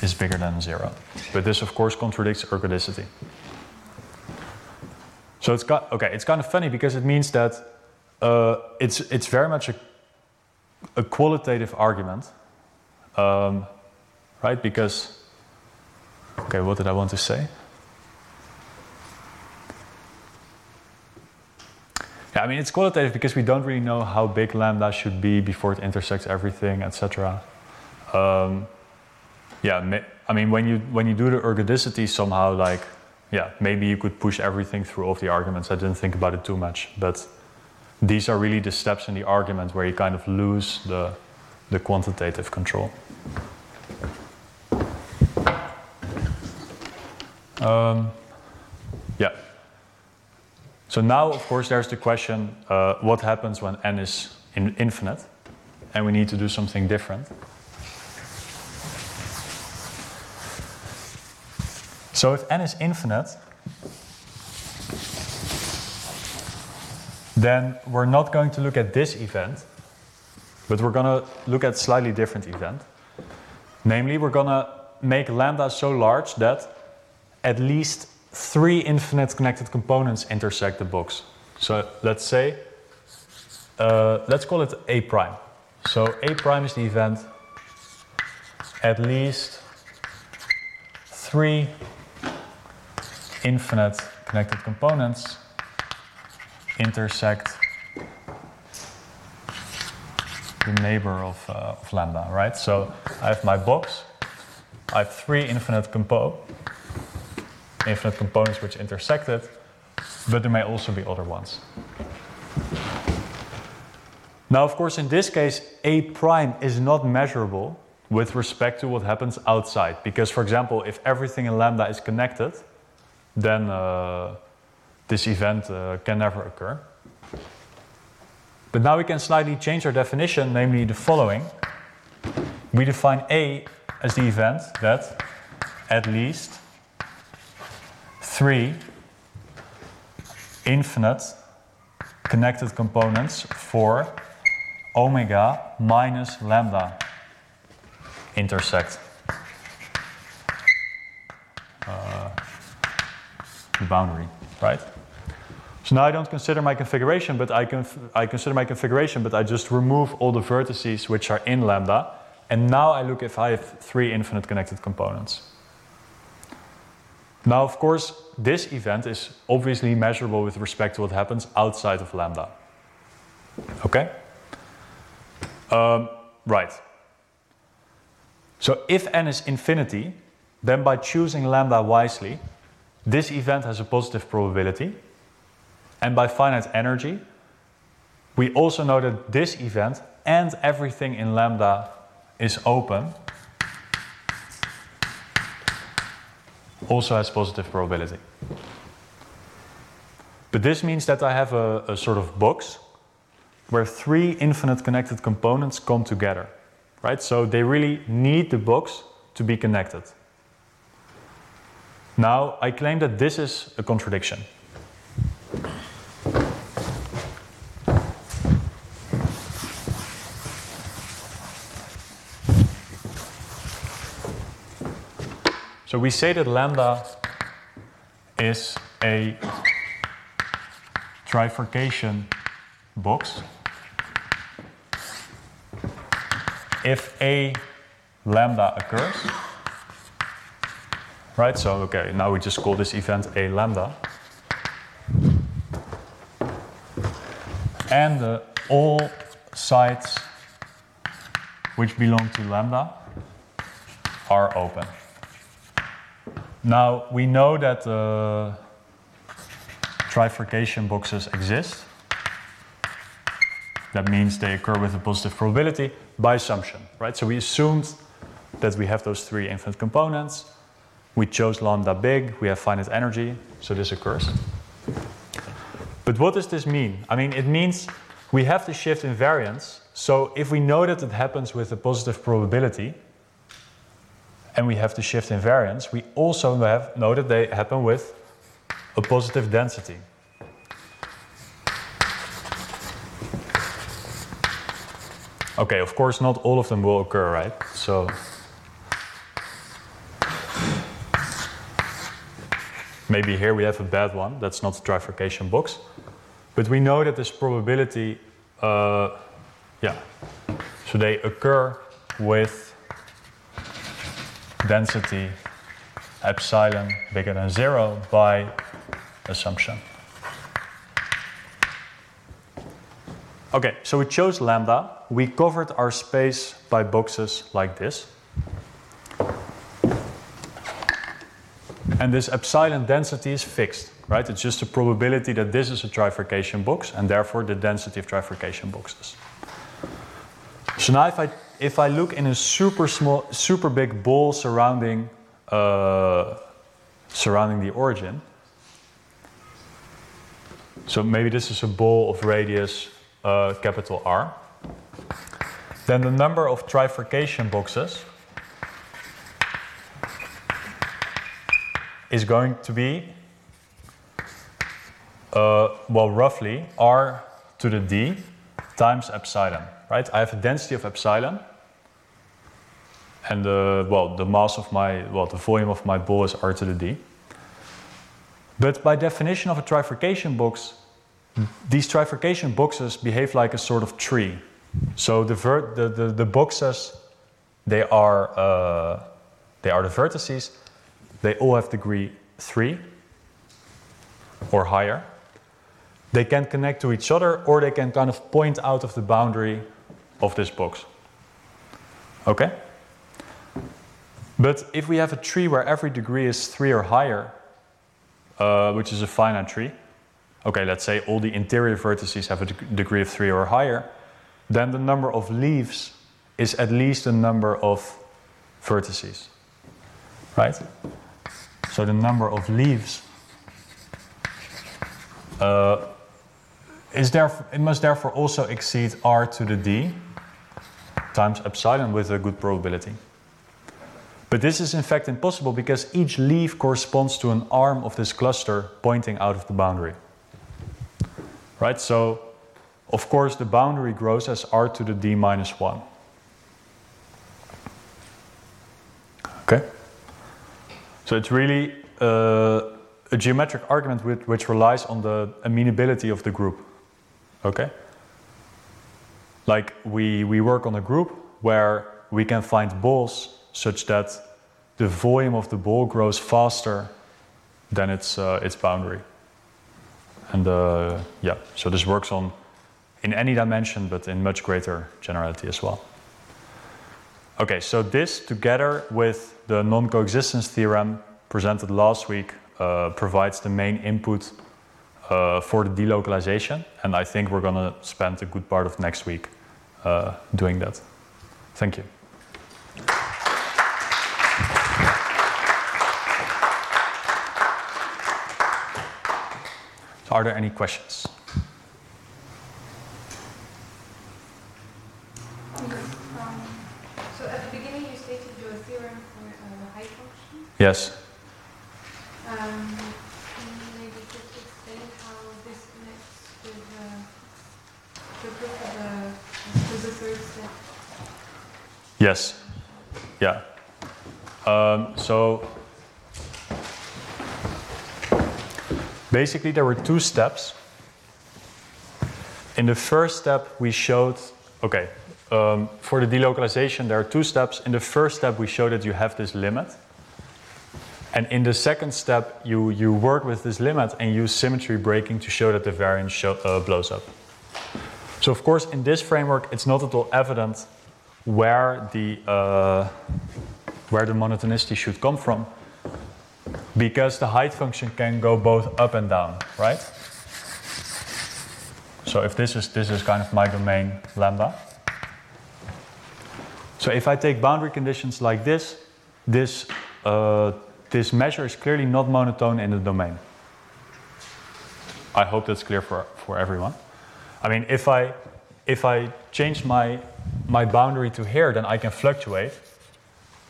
is bigger than zero. But this of course contradicts ergodicity. So it's got, okay, it's kind of funny because it means that uh, it's, it's very much a, a qualitative argument, um, right? Because, okay, what did I want to say? Yeah, I mean, it's qualitative because we don't really know how big lambda should be before it intersects everything, etc. Um, yeah, I mean, when you when you do the ergodicity somehow, like, yeah, maybe you could push everything through all of the arguments. I didn't think about it too much, but these are really the steps in the argument where you kind of lose the the quantitative control. Um, yeah. So now, of course, there's the question uh, what happens when n is in infinite? And we need to do something different. So if n is infinite, then we're not going to look at this event, but we're going to look at slightly different event. Namely, we're going to make lambda so large that at least three infinite connected components intersect the box. So let's say, uh, let's call it A prime. So A prime is the event at least three infinite connected components intersect the neighbor of, uh, of lambda, right? So I have my box, I have three infinite components infinite components which intersect it, but there may also be other ones. Now, of course, in this case, A prime is not measurable with respect to what happens outside. Because, for example, if everything in lambda is connected, then uh, this event uh, can never occur. But now we can slightly change our definition, namely the following. We define A as the event that at least three infinite connected components for omega minus lambda intersect uh, the boundary, right? So now I don't consider my configuration, but I, conf I consider my configuration, but I just remove all the vertices which are in lambda, and now I look if I have three infinite connected components. Now, of course, this event is obviously measurable with respect to what happens outside of lambda. Okay? Um, right. So if n is infinity, then by choosing lambda wisely, this event has a positive probability. And by finite energy, we also know that this event and everything in lambda is open also has positive probability. But this means that I have a, a sort of box where three infinite connected components come together, right? So they really need the box to be connected. Now, I claim that this is a contradiction. So we say that lambda is a trifurcation box if a lambda occurs. Right, so okay, now we just call this event a lambda. And uh, all sites which belong to lambda are open. Now we know that uh, trifurcation boxes exist. That means they occur with a positive probability by assumption, right? So we assumed that we have those three infinite components. We chose lambda big, we have finite energy, so this occurs. But what does this mean? I mean, it means we have the shift invariance. So if we know that it happens with a positive probability, and we have the shift in variance, we also have, know that they happen with a positive density. Okay, of course, not all of them will occur, right? So. Maybe here we have a bad one, that's not a trifurcation box. But we know that this probability, uh, yeah, so they occur with density epsilon bigger than zero by assumption. Okay, so we chose lambda. We covered our space by boxes like this. And this epsilon density is fixed, right? It's just a probability that this is a trifurcation box, and therefore the density of trifurcation boxes. So now if I, if I look in a super small, super big ball surrounding, uh, surrounding the origin, so maybe this is a ball of radius uh, capital R, then the number of trifurcation boxes is going to be, uh, well, roughly R to the D times epsilon, right? I have a density of epsilon, and the, well, the mass of my, well, the volume of my ball is R to the D. But by definition of a trifurcation box, these trifurcation boxes behave like a sort of tree. So the, ver- the, the, the boxes, they are, uh, they are the vertices. They all have degree 3 or higher. They can connect to each other or they can kind of point out of the boundary of this box. Okay? But if we have a tree where every degree is 3 or higher, uh, which is a finite tree, okay, let's say all the interior vertices have a deg- degree of 3 or higher, then the number of leaves is at least the number of vertices. Right? So the number of leaves uh, is therefore, it must therefore also exceed r to the d times epsilon with a good probability. But this is in fact impossible because each leaf corresponds to an arm of this cluster pointing out of the boundary. Right? So, of course, the boundary grows as r to the d minus 1. Okay? So it's really uh, a geometric argument with, which relies on the amenability of the group. Okay? Like we, we work on a group where we can find balls such that the volume of the ball grows faster than its, uh, its boundary. And uh, yeah, so this works on in any dimension, but in much greater generality as well. Okay, so this together with the non-coexistence theorem presented last week uh, provides the main input uh, for the delocalization, and I think we're going to spend a good part of next week uh, doing that. Thank you. Are there any questions? Um, so at the beginning you stated your theorem for Yes. Um, maybe just explain how this connects with uh, the proof of the, the third step? Yes. Yeah. Um, so basically, there were two steps. In the first step, we showed okay, um, for the delocalization, there are two steps. In the first step, we show that you have this limit. And in the second step, you, you work with this limit and use symmetry breaking to show that the variance show, uh, blows up. So, of course, in this framework, it's not at all evident where the, uh, where the monotonicity should come from because the height function can go both up and down, right? So if this is, this is kind of my domain lambda. So if I take boundary conditions like this, this, uh, this measure is clearly not monotone in the domain. I hope that's clear for, for everyone. I mean, if I, if I change my, my boundary to here, then I can fluctuate.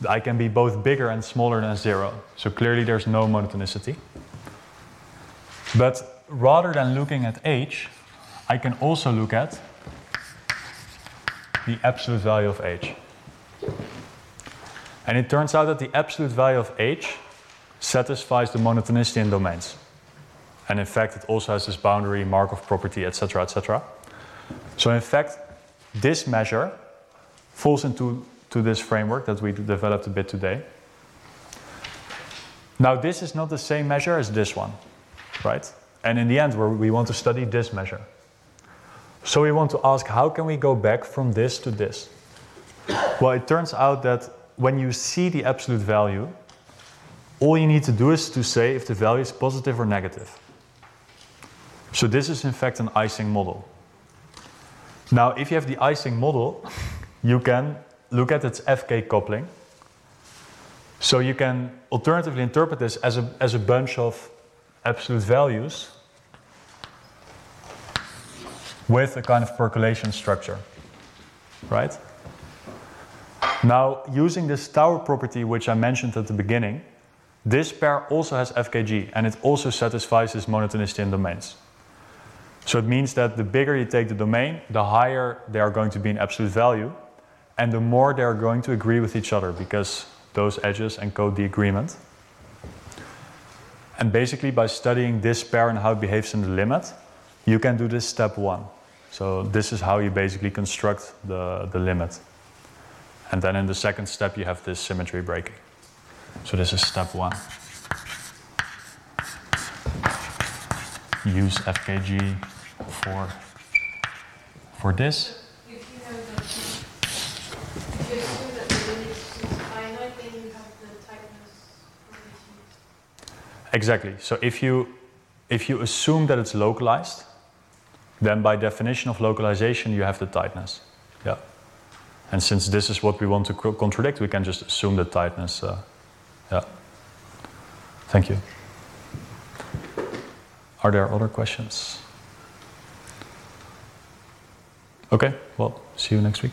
I can be both bigger and smaller than zero. So clearly there's no monotonicity. But rather than looking at h, I can also look at the absolute value of h. And it turns out that the absolute value of h satisfies the monotonicity in domains. And in fact, it also has this boundary, Markov property, etc., etc. So in fact, this measure falls into to this framework that we developed a bit today. Now, this is not the same measure as this one, right? And in the end, we want to study this measure. So we want to ask, how can we go back from this to this? Well, it turns out that when you see the absolute value, all you need to do is to say if the value is positive or negative. So this is in fact an Ising model. Now, if you have the Ising model, you can look at its FK coupling. So you can alternatively interpret this as a, as a bunch of absolute values with a kind of percolation structure, right? Now, using this tower property, which I mentioned at the beginning, this pair also has FKG and it also satisfies this monotonicity in domains. So it means that the bigger you take the domain, the higher they are going to be in absolute value, and the more they are going to agree with each other because those edges encode the agreement. And basically, by studying this pair and how it behaves in the limit, you can do this step one. So this is how you basically construct the, the limit. And then in the second step, you have this symmetry breaking. So this is step one. Use FKG for, for this. If you know that, if you assume that the limit is finite, then you have the tightness property. Exactly. So if you, if you assume that it's localized, then by definition of localization, you have the tightness. Yeah. And since this is what we want to co- contradict, we can just assume the tightness. Uh, yeah. Thank you. Are there other questions? Okay, well, see you next week.